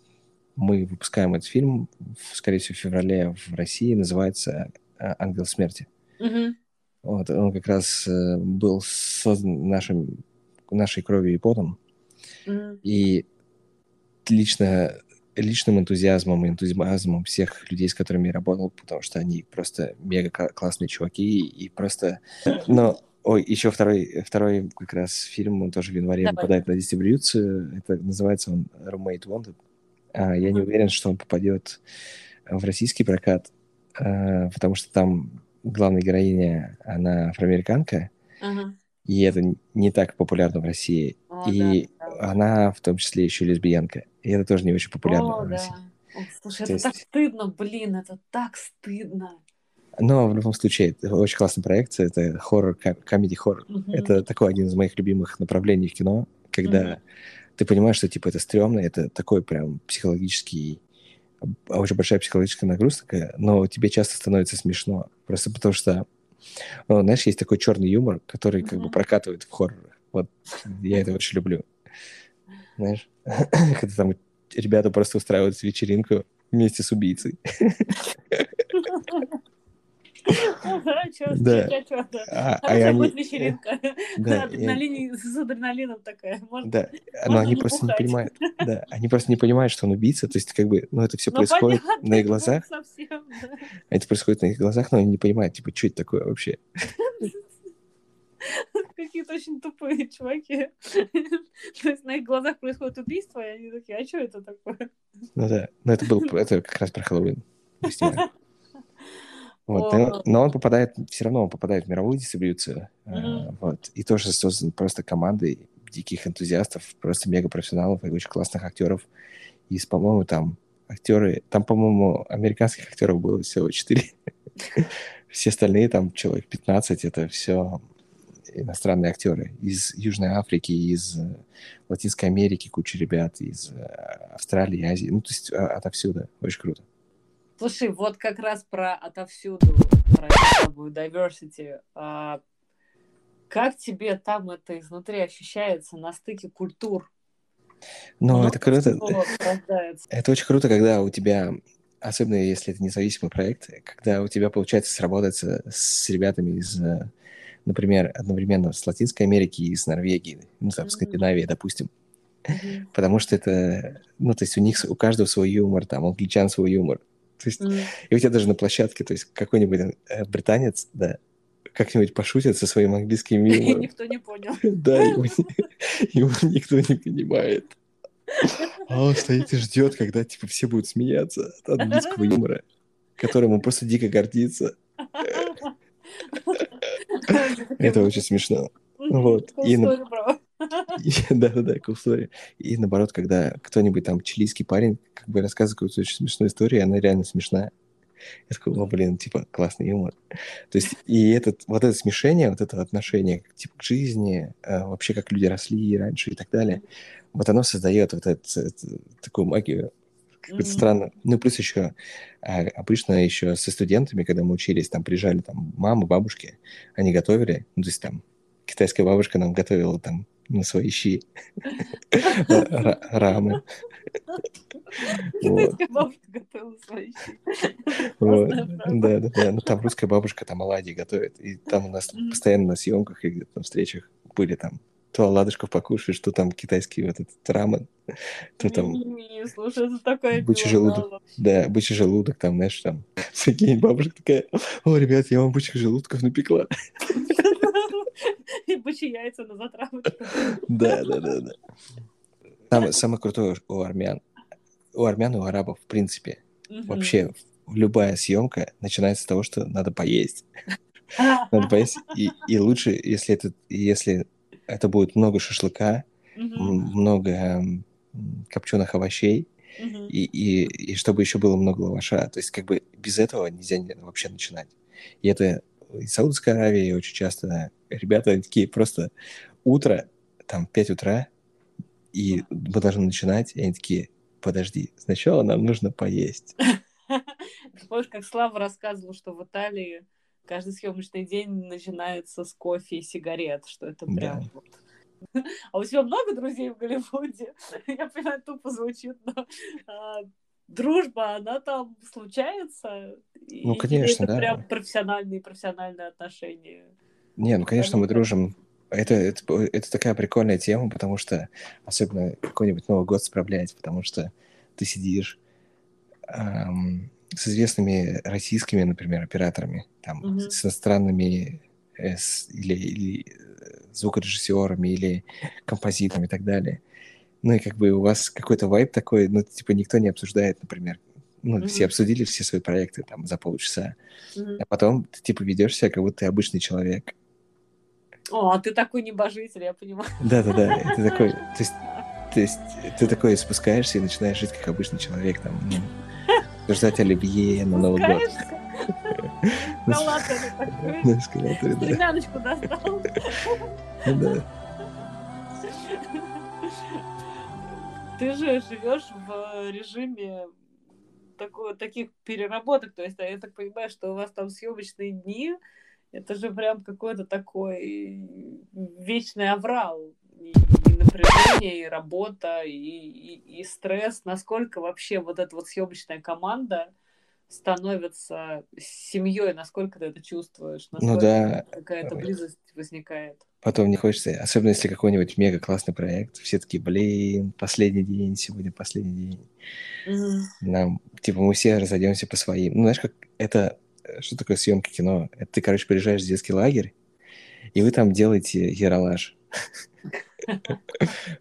мы выпускаем этот фильм, скорее всего, в феврале в России, называется э, «Ангел смерти».
Угу.
Вот, он как раз э, был создан нашим, нашей кровью и потом. И лично, личным энтузиазмом и энтузиазмом всех людей, с которыми я работал, потому что они просто мега классные чуваки и просто... Но Ой, еще второй, второй как раз фильм, он тоже в январе Давай. выпадает на дистрибьюцию. Это называется он Roommate Wanted. А, я не уверен, что он попадет в российский прокат, а, потому что там главная героиня, она афроамериканка,
ага.
и это не так популярно в России. О, и да, да. она в том числе еще лесбиянка, и это тоже не очень популярно О, в России.
Да. О, слушай, То это есть... так стыдно, блин, это так стыдно.
Но в любом случае, это очень классный проект, это хоррор, комедий хоррор. Угу. Это такой один из моих любимых направлений в кино, когда угу ты понимаешь, что, типа, это стрёмно, это такой прям психологический, очень большая психологическая нагрузка, но тебе часто становится смешно, просто потому что, ну, знаешь, есть такой черный юмор, который как бы прокатывает в хоррорах. Вот я это очень люблю. Знаешь, когда там ребята просто устраивают вечеринку вместе с убийцей.
Да. А, а они... будет вечеринка. Да, адреналин, с адреналином такая.
Да, но они просто не понимают. Да, они просто не понимают, что он убийца. То есть, как бы, ну, это все ну, происходит на их глазах. Это происходит на их глазах, но они не понимают, типа, что это такое вообще.
Какие-то очень тупые чуваки. То есть на их глазах происходит убийство, и они такие, а что это такое?
Ну да, но это был это как раз про Хэллоуин. Вот, но, но он попадает, все равно он попадает в мировую дистрибьюцию. Mm-hmm. вот, и тоже создан просто командой диких энтузиастов, просто мега профессионалов и очень классных актеров. И, по-моему, там актеры, там, по-моему, американских актеров было всего 4. все остальные, там человек 15, это все иностранные актеры из Южной Африки, из э, Латинской Америки, куча ребят, из э, Австралии, Азии, ну, то есть а, отовсюду. Очень круто.
Слушай, вот как раз про отовсюду, про diversity. А, как тебе там это изнутри ощущается на стыке культур?
Ну, это круто. Это очень круто, когда у тебя, особенно если это независимый проект, когда у тебя получается сработаться с ребятами из, например, одновременно с Латинской Америки и с Норвегии, ну, там,
Мгм.
Скандинавии, допустим.
Мгм.
Потому что это, ну, то есть у них, у каждого свой юмор, там, у англичан свой юмор. То есть,
М.
и у тебя даже на площадке, то есть какой-нибудь э, британец, да, как-нибудь пошутит со своим английским юмором.
никто не понял.
Да, его, его никто не понимает. А он стоит и ждет, когда типа все будут смеяться от английского юмора, которым он просто дико гордится. Это очень смешно. вот. И Да-да-да, cool story. И наоборот, когда кто-нибудь там, чилийский парень, как бы рассказывает какую-то очень смешную историю, и она реально смешная. Я такой, о, блин, типа, классный юмор. То есть, и этот, вот это смешение, вот это отношение, типа, к жизни, э, вообще, как люди росли раньше и так далее, вот оно создает вот эту, эту такую магию, какую-то
Мгм.
странную. Ну, плюс еще, а, обычно еще со студентами, когда мы учились, там приезжали там мамы, бабушки, они готовили, ну, то есть там китайская бабушка нам готовила там на свои щи ра- рамы.
Китайская бабушка готовила свои щи.
Да, да, да. Ну, там русская бабушка там оладьи готовит. И там у нас постоянно на съемках и где-то на встречах были там то оладушков покушаешь, что там китайский вот этот рамен, то там
Не, слушай, это такая
Бычий желудок. Да, бычий желудок, там, знаешь, там, прикинь, бабушка такая, о, ребят, я вам бычьих желудков напекла.
И бычьи яйца на затравочку.
Да, да, да, да. Самое, самое крутое у армян, у армян и у арабов, в принципе, вообще любая съемка начинается с того, что надо поесть. Надо поесть, и, и лучше, если это, если это будет много шашлыка, много копченых овощей,
Мгм.
и, и, и чтобы еще было много лаваша. То есть как бы без этого нельзя вообще начинать. И это и Саудовская Аравия очень часто ребята такие просто утро, там 5 утра, и мы должны начинать, и они такие, подожди, сначала нам нужно поесть.
Помнишь, как Слава рассказывал, что в Италии каждый съемочный день начинается с кофе и сигарет, что это прям вот. А у тебя много друзей в Голливуде? Я понимаю, тупо звучит, но а, дружба, она там случается?
Ну,
И-
конечно,
это
да.
прям профессиональные профессиональные отношения?
Не, ну, конечно, мы дружим. Это, это, это такая прикольная тема, потому что особенно какой-нибудь Новый год справлять, потому что ты сидишь ам, с известными российскими, например, операторами, там,
Мгм.
с иностранными э, с- или, или э, звукорежиссерами, или композиторами и так далее. Ну и как бы у вас какой-то вайб такой, ну, типа никто не обсуждает, например, ну, все
Мгм.
обсудили все свои проекты там за полчаса,
Мгм.
а потом ты типа ведешь себя, как будто ты обычный человек.
О, а ты такой небожитель, я понимаю.
Да-да-да, ты такой, то есть, то есть ты такой спускаешься и начинаешь жить как обычный человек, там, ну, ждать оливье на Новый год.
Эскалаторы такой.
На эскалаторе, да.
Стремяночку достал.
Ну да.
Ты же живешь в режиме такой, таких переработок. То есть я так понимаю, что у вас там съемочные дни. Это же прям какой-то такой вечный аврал. И, и напряжение, и работа, и, и, и стресс. Насколько вообще вот эта вот съемочная команда становится семьей, насколько ты это чувствуешь, насколько
Ну да.
какая-то близость возникает.
Потом не хочется, особенно если какой-нибудь мега классный проект, все такие, блин, последний день, сегодня последний день.
Мгм.
Нам, типа, мы все разойдемся по своим. Ну, знаешь, как это, э, что такое съемка кино? Это ты, короче, приезжаешь в детский лагерь, и вы там делаете яролаж.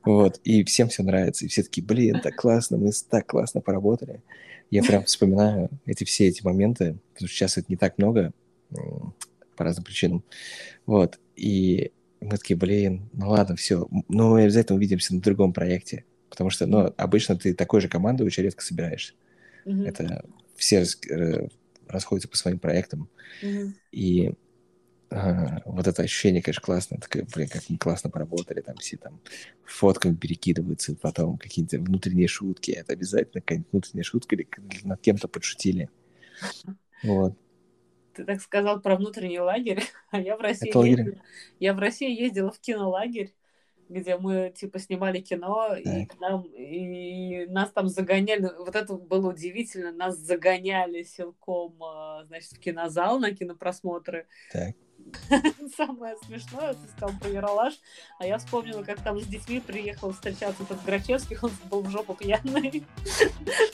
Вот, и всем все нравится, и все такие, блин, так классно, мы так классно поработали. Я прям вспоминаю эти все эти моменты, потому что сейчас это не так много, по разным причинам. Вот, и мы такие, блин, ну ладно, все, ну мы обязательно увидимся на другом проекте, потому что, ну, обычно ты такой же командой очень редко собираешься.
Мгм.
Это все э, расходятся по своим проектам,
Мгм.
и а, вот это ощущение, конечно, классно. Такое, блин, как мы классно поработали, там все там фотками перекидываются, потом какие-то внутренние шутки. Это обязательно какая-нибудь внутренняя шутка или над кем-то подшутили. Вот.
ты так сказал про внутренний лагерь, а я в России
Это лагерь.
ездила, я в России ездила в кинолагерь, где мы типа снимали кино, и,
Так.
нам, и нас там загоняли. Вот это было удивительно. Нас загоняли силком, а, значит, в кинозал на кинопросмотры.
Так.
Самое смешное, ты сказал про Яралаш, а я вспомнила, как там с детьми приехал встречаться этот Грачевский, он был в жопу пьяный.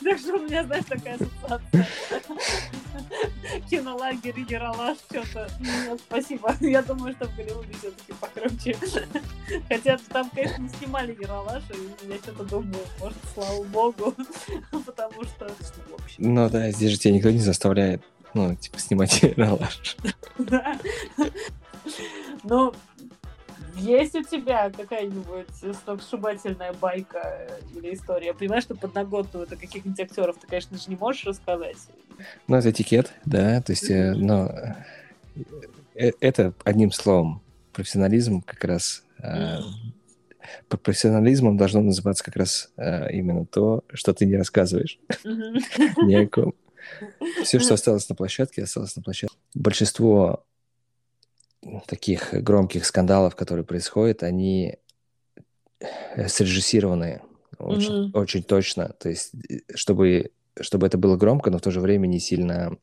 Так что у меня, знаешь, такая ассоциация. Кинолагерь Яралаш, что-то. Спасибо. Я думаю, что в Голливуде все-таки покруче. Хотя там, конечно, не снимали Яралаш, и я что-то думаю, может, слава богу, потому что...
Ну да, здесь же тебя никто не заставляет, ну, типа, снимать ролаж.
Да. Ну, есть у тебя какая-нибудь сногсшибательная байка или история? Я понимаю, что подноготную это каких-нибудь актеров ты, конечно же, не можешь рассказать.
Ну, это этикет, да, то есть, э, но э, это одним словом, профессионализм как раз... э, Под профессионализмом должно называться как раз э, именно то, что ты не рассказываешь ни о ком. Все, что осталось на площадке, осталось на площадке. Большинство таких громких скандалов, которые происходят, они э, срежиссированные очень,
Мгм.
очень точно. То есть, э, чтобы, чтобы это было громко, но в то же время не сильно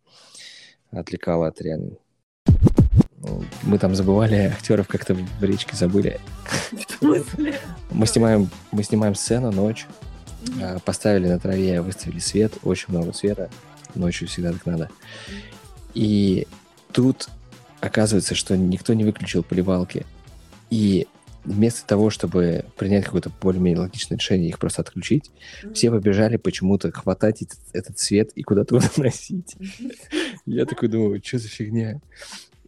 отвлекало от реальной. Ну, Мы там забывали актеров, как-то в речке забыли. Мы снимаем, мы снимаем сцену ночь, а, поставили на траве, выставили свет, очень много света, ночью всегда так надо. И тут оказывается, что никто не выключил поливалки. И вместо того, чтобы принять какое-то более-менее логичное решение, их просто отключить, все побежали почему-то хватать этот, этот свет и куда-то уносить. Я такой думаю, что за фигня?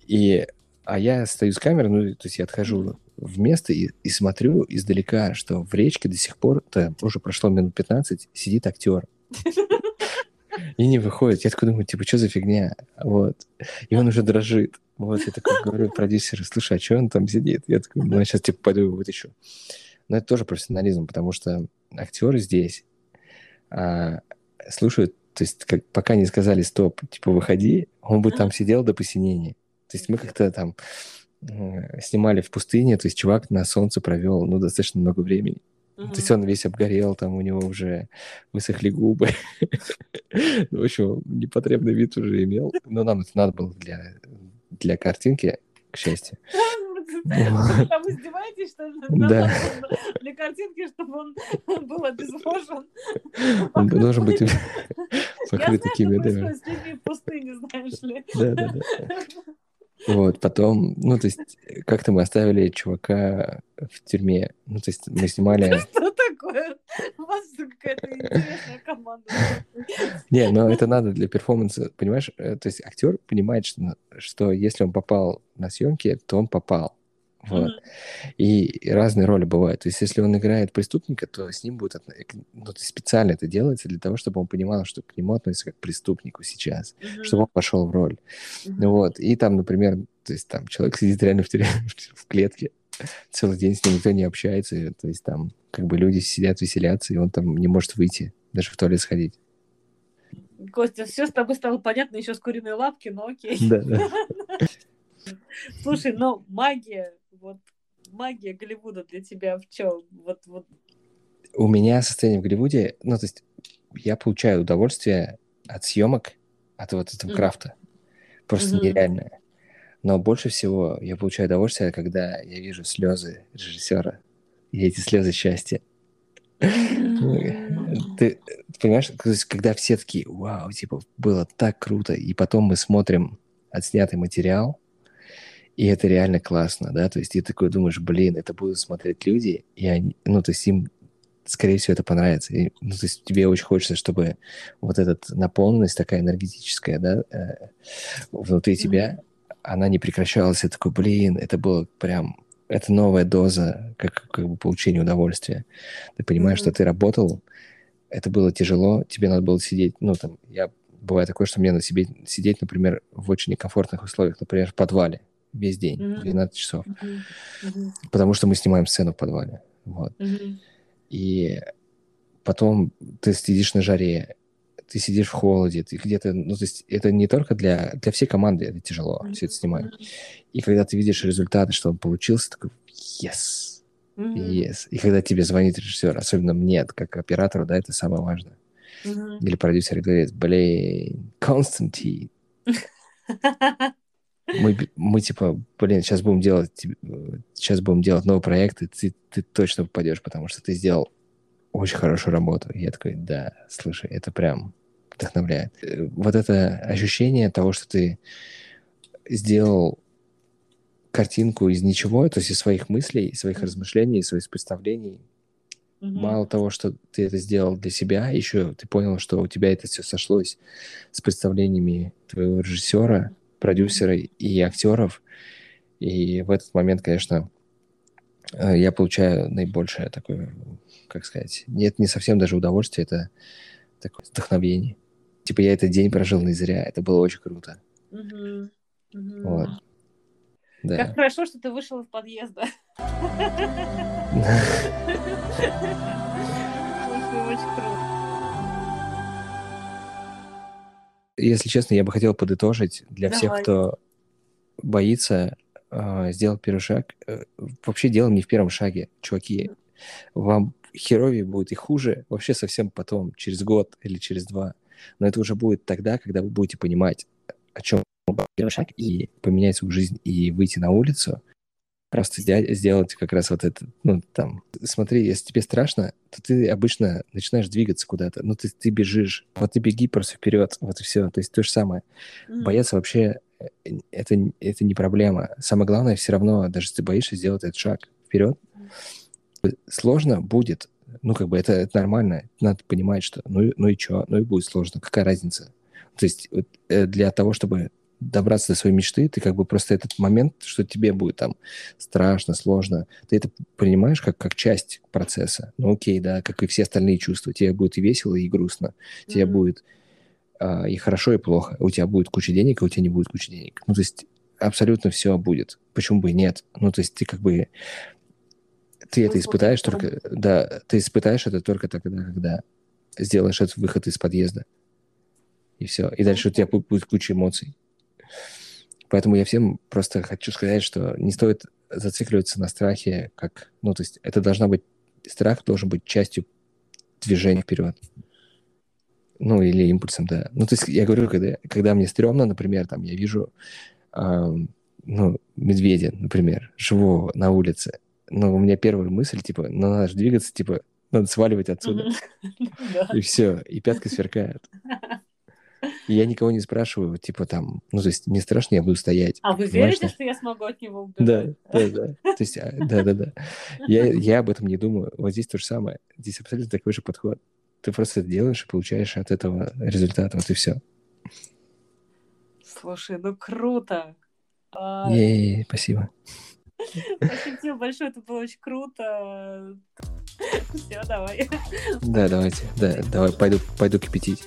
И, а я стою с камерой, ну, то есть я отхожу в место и, и смотрю издалека, что в речке до сих пор, то уже прошло минут 15, сидит актер. И не выходит. Я такой думаю, типа, что за фигня? Вот. И он уже дрожит. Вот, я такой говорю продюсеру, слушай, а что он там сидит? Я такой, ну, я сейчас, типа, пойду его вытащу. Но это тоже профессионализм, потому что актеры здесь а, слушают, то есть как, пока не сказали стоп, типа, выходи, он бы там сидел до посинения. То есть мы как-то там снимали в пустыне, то есть чувак на солнце провел, ну, достаточно много времени.
Мгм.
То есть он весь обгорел, там у него уже высохли губы. Ну, В общем, непотребный вид уже имел. Но нам это надо было для, для картинки, к счастью.
Вы там издеваетесь, что?
Да.
Для картинки, чтобы он был обезвожен.
Он должен быть
Я
покрыт
знаю,
такими,
что
да.
происходит с людьми в пустыне, знаешь ли.
Да, да, да. Вот, потом, ну, то есть, как-то мы оставили чувака в тюрьме. Ну, то есть, мы снимали...
Что такое? У вас какая-то интересная команда.
Не, но это надо для перформанса, понимаешь? Э, То есть актер понимает, что, что если он попал на съемки, то он попал. Вот.
Мгм.
И разные роли бывают. То есть, если он играет преступника, то с ним будет... отно- Ну, то есть специально это делается для того, чтобы он понимал, что к нему относятся как к преступнику сейчас,
Мгм.
чтобы он пошел в роль. Ну вот, и там, например, то есть там человек сидит реально в, тюрьме, в клетке, целый день с ним никто не общается, то есть там как бы люди сидят, веселятся, и он там не может выйти, даже в туалет сходить.
Костя, все с тобой стало понятно еще с куриной лапки, но окей.
Да, да.
Слушай, но магия, вот магия Голливуда для тебя в чем? Вот, вот.
У меня состояние в Голливуде, ну, то есть я получаю удовольствие от съемок, от вот этого
Мгм.
крафта. Просто
Мгм.
нереальное. Но больше всего я получаю удовольствие, когда я вижу слезы режиссера. И эти слезы счастья. Ты, ты понимаешь, то есть, когда все такие, вау, типа, было так круто, и потом мы смотрим отснятый материал, и это реально классно, да, то есть ты такой думаешь, блин, это будут смотреть люди, и они, ну, то есть им, скорее всего, это понравится. И, ну, то есть тебе очень хочется, чтобы вот эта наполненность такая энергетическая, да, э, внутри
Мгм.
тебя, она не прекращалась, и такой, блин, это было прям, это новая доза, как, как бы получения удовольствия. Ты понимаешь, что
Мгм.
ты работал, это было тяжело, тебе надо было сидеть, ну, там, я, бывает такое, что мне надо себе сидеть, например, в очень некомфортных условиях, например, в подвале весь день,
Мгм.
12 часов.
Мгм.
потому что мы снимаем сцену в подвале, вот.
Мгм.
И потом ты сидишь на жаре, ты сидишь в холоде, ты где-то, ну, то есть это не только для, для всей команды это тяжело все это снимать. И когда ты видишь результаты, что он получился, такой, yes, yes. И когда тебе звонит режиссер, особенно мне, как оператору, да, это самое важное. Или продюсер говорит, блин, Константин, мы, мы типа, блин, сейчас будем делать, сейчас будем делать новый проект, и ты, ты точно попадешь, потому что ты сделал очень хорошую работу. И я такой, да, слушай, это прям вдохновляет. Э, вот это ощущение того, что ты сделал картинку из ничего, то есть из своих мыслей, из своих размышлений, из своих представлений. Mm-hmm. Мало того, что ты это сделал для себя, еще ты понял, что у тебя это все сошлось с представлениями твоего режиссера, продюсера и актеров. И в этот момент, конечно, э, я получаю наибольшее такое, как сказать, нет, не совсем даже удовольствие, это такое вдохновение. Типа я этот день прожил не зря, это было очень круто.
Mm-hmm. Mm-hmm.
Вот.
Да. Как хорошо, что ты вышел из подъезда.
Если честно, я бы хотел подытожить для всех, кто боится э, сделать первый шаг. Э, вообще дело не в первом шаге, чуваки. Вам херовее будет и хуже вообще совсем потом, через год или через два. Но это уже будет тогда, когда вы будете понимать, о чем первый шаг и поменять свою жизнь и выйти на улицу, просто сделать как раз вот это, ну, там, смотри, если тебе страшно, то ты обычно начинаешь двигаться куда-то, ну, ты, ты бежишь, вот ты беги просто вперед, вот и все, то есть то же самое. Mm-hmm. Бояться вообще, э, это, это не проблема. Самое главное все равно, даже если ты боишься сделать этот шаг вперед, mm-hmm. сложно будет, ну, как бы это, это нормально, надо понимать, что ну, ну и что, ну и будет сложно, какая разница. То есть э, для того, чтобы добраться до своей мечты, ты как бы просто этот момент, что тебе будет там страшно, сложно, ты это принимаешь как, как часть процесса. Ну окей, да, как и все остальные чувства. Тебе будет и весело, и грустно. Mm-hmm. Тебе будет а, и хорошо, и плохо. У тебя будет куча денег, а у тебя не будет куча денег. Ну то есть абсолютно все будет. Почему бы и нет? Ну то есть ты как бы... Ты это испытаешь только... Да, ты испытаешь это только тогда, когда сделаешь этот выход из подъезда. И все. И дальше у тебя будет куча эмоций. Поэтому я всем просто хочу сказать, что не стоит зацикливаться на страхе, как, ну, то есть это должна быть, страх должен быть частью движения вперед. Ну, или импульсом, да. Ну, то есть я говорю, когда, когда мне стрёмно, например, там, я вижу, э, ну, медведя, например, живого на улице, но у меня первая мысль, типа, ну, надо же двигаться, типа, надо сваливать отсюда. И все, и пятка сверкает. Я никого не спрашиваю, типа там, ну, то есть мне страшно, я буду стоять.
А вы верите, что я смогу от него убежать?
Да, да, да. То есть, а, да, да, да. Я, я об этом не думаю. Вот здесь то же самое. Здесь абсолютно такой же подход. Ты просто это делаешь и получаешь от этого результат, вот и все.
Слушай, ну круто.
А... Ей, спасибо.
Спасибо тебе большое, это было очень круто. Все, давай.
Да, давайте. Да, давай, пойду, пойду кипятить.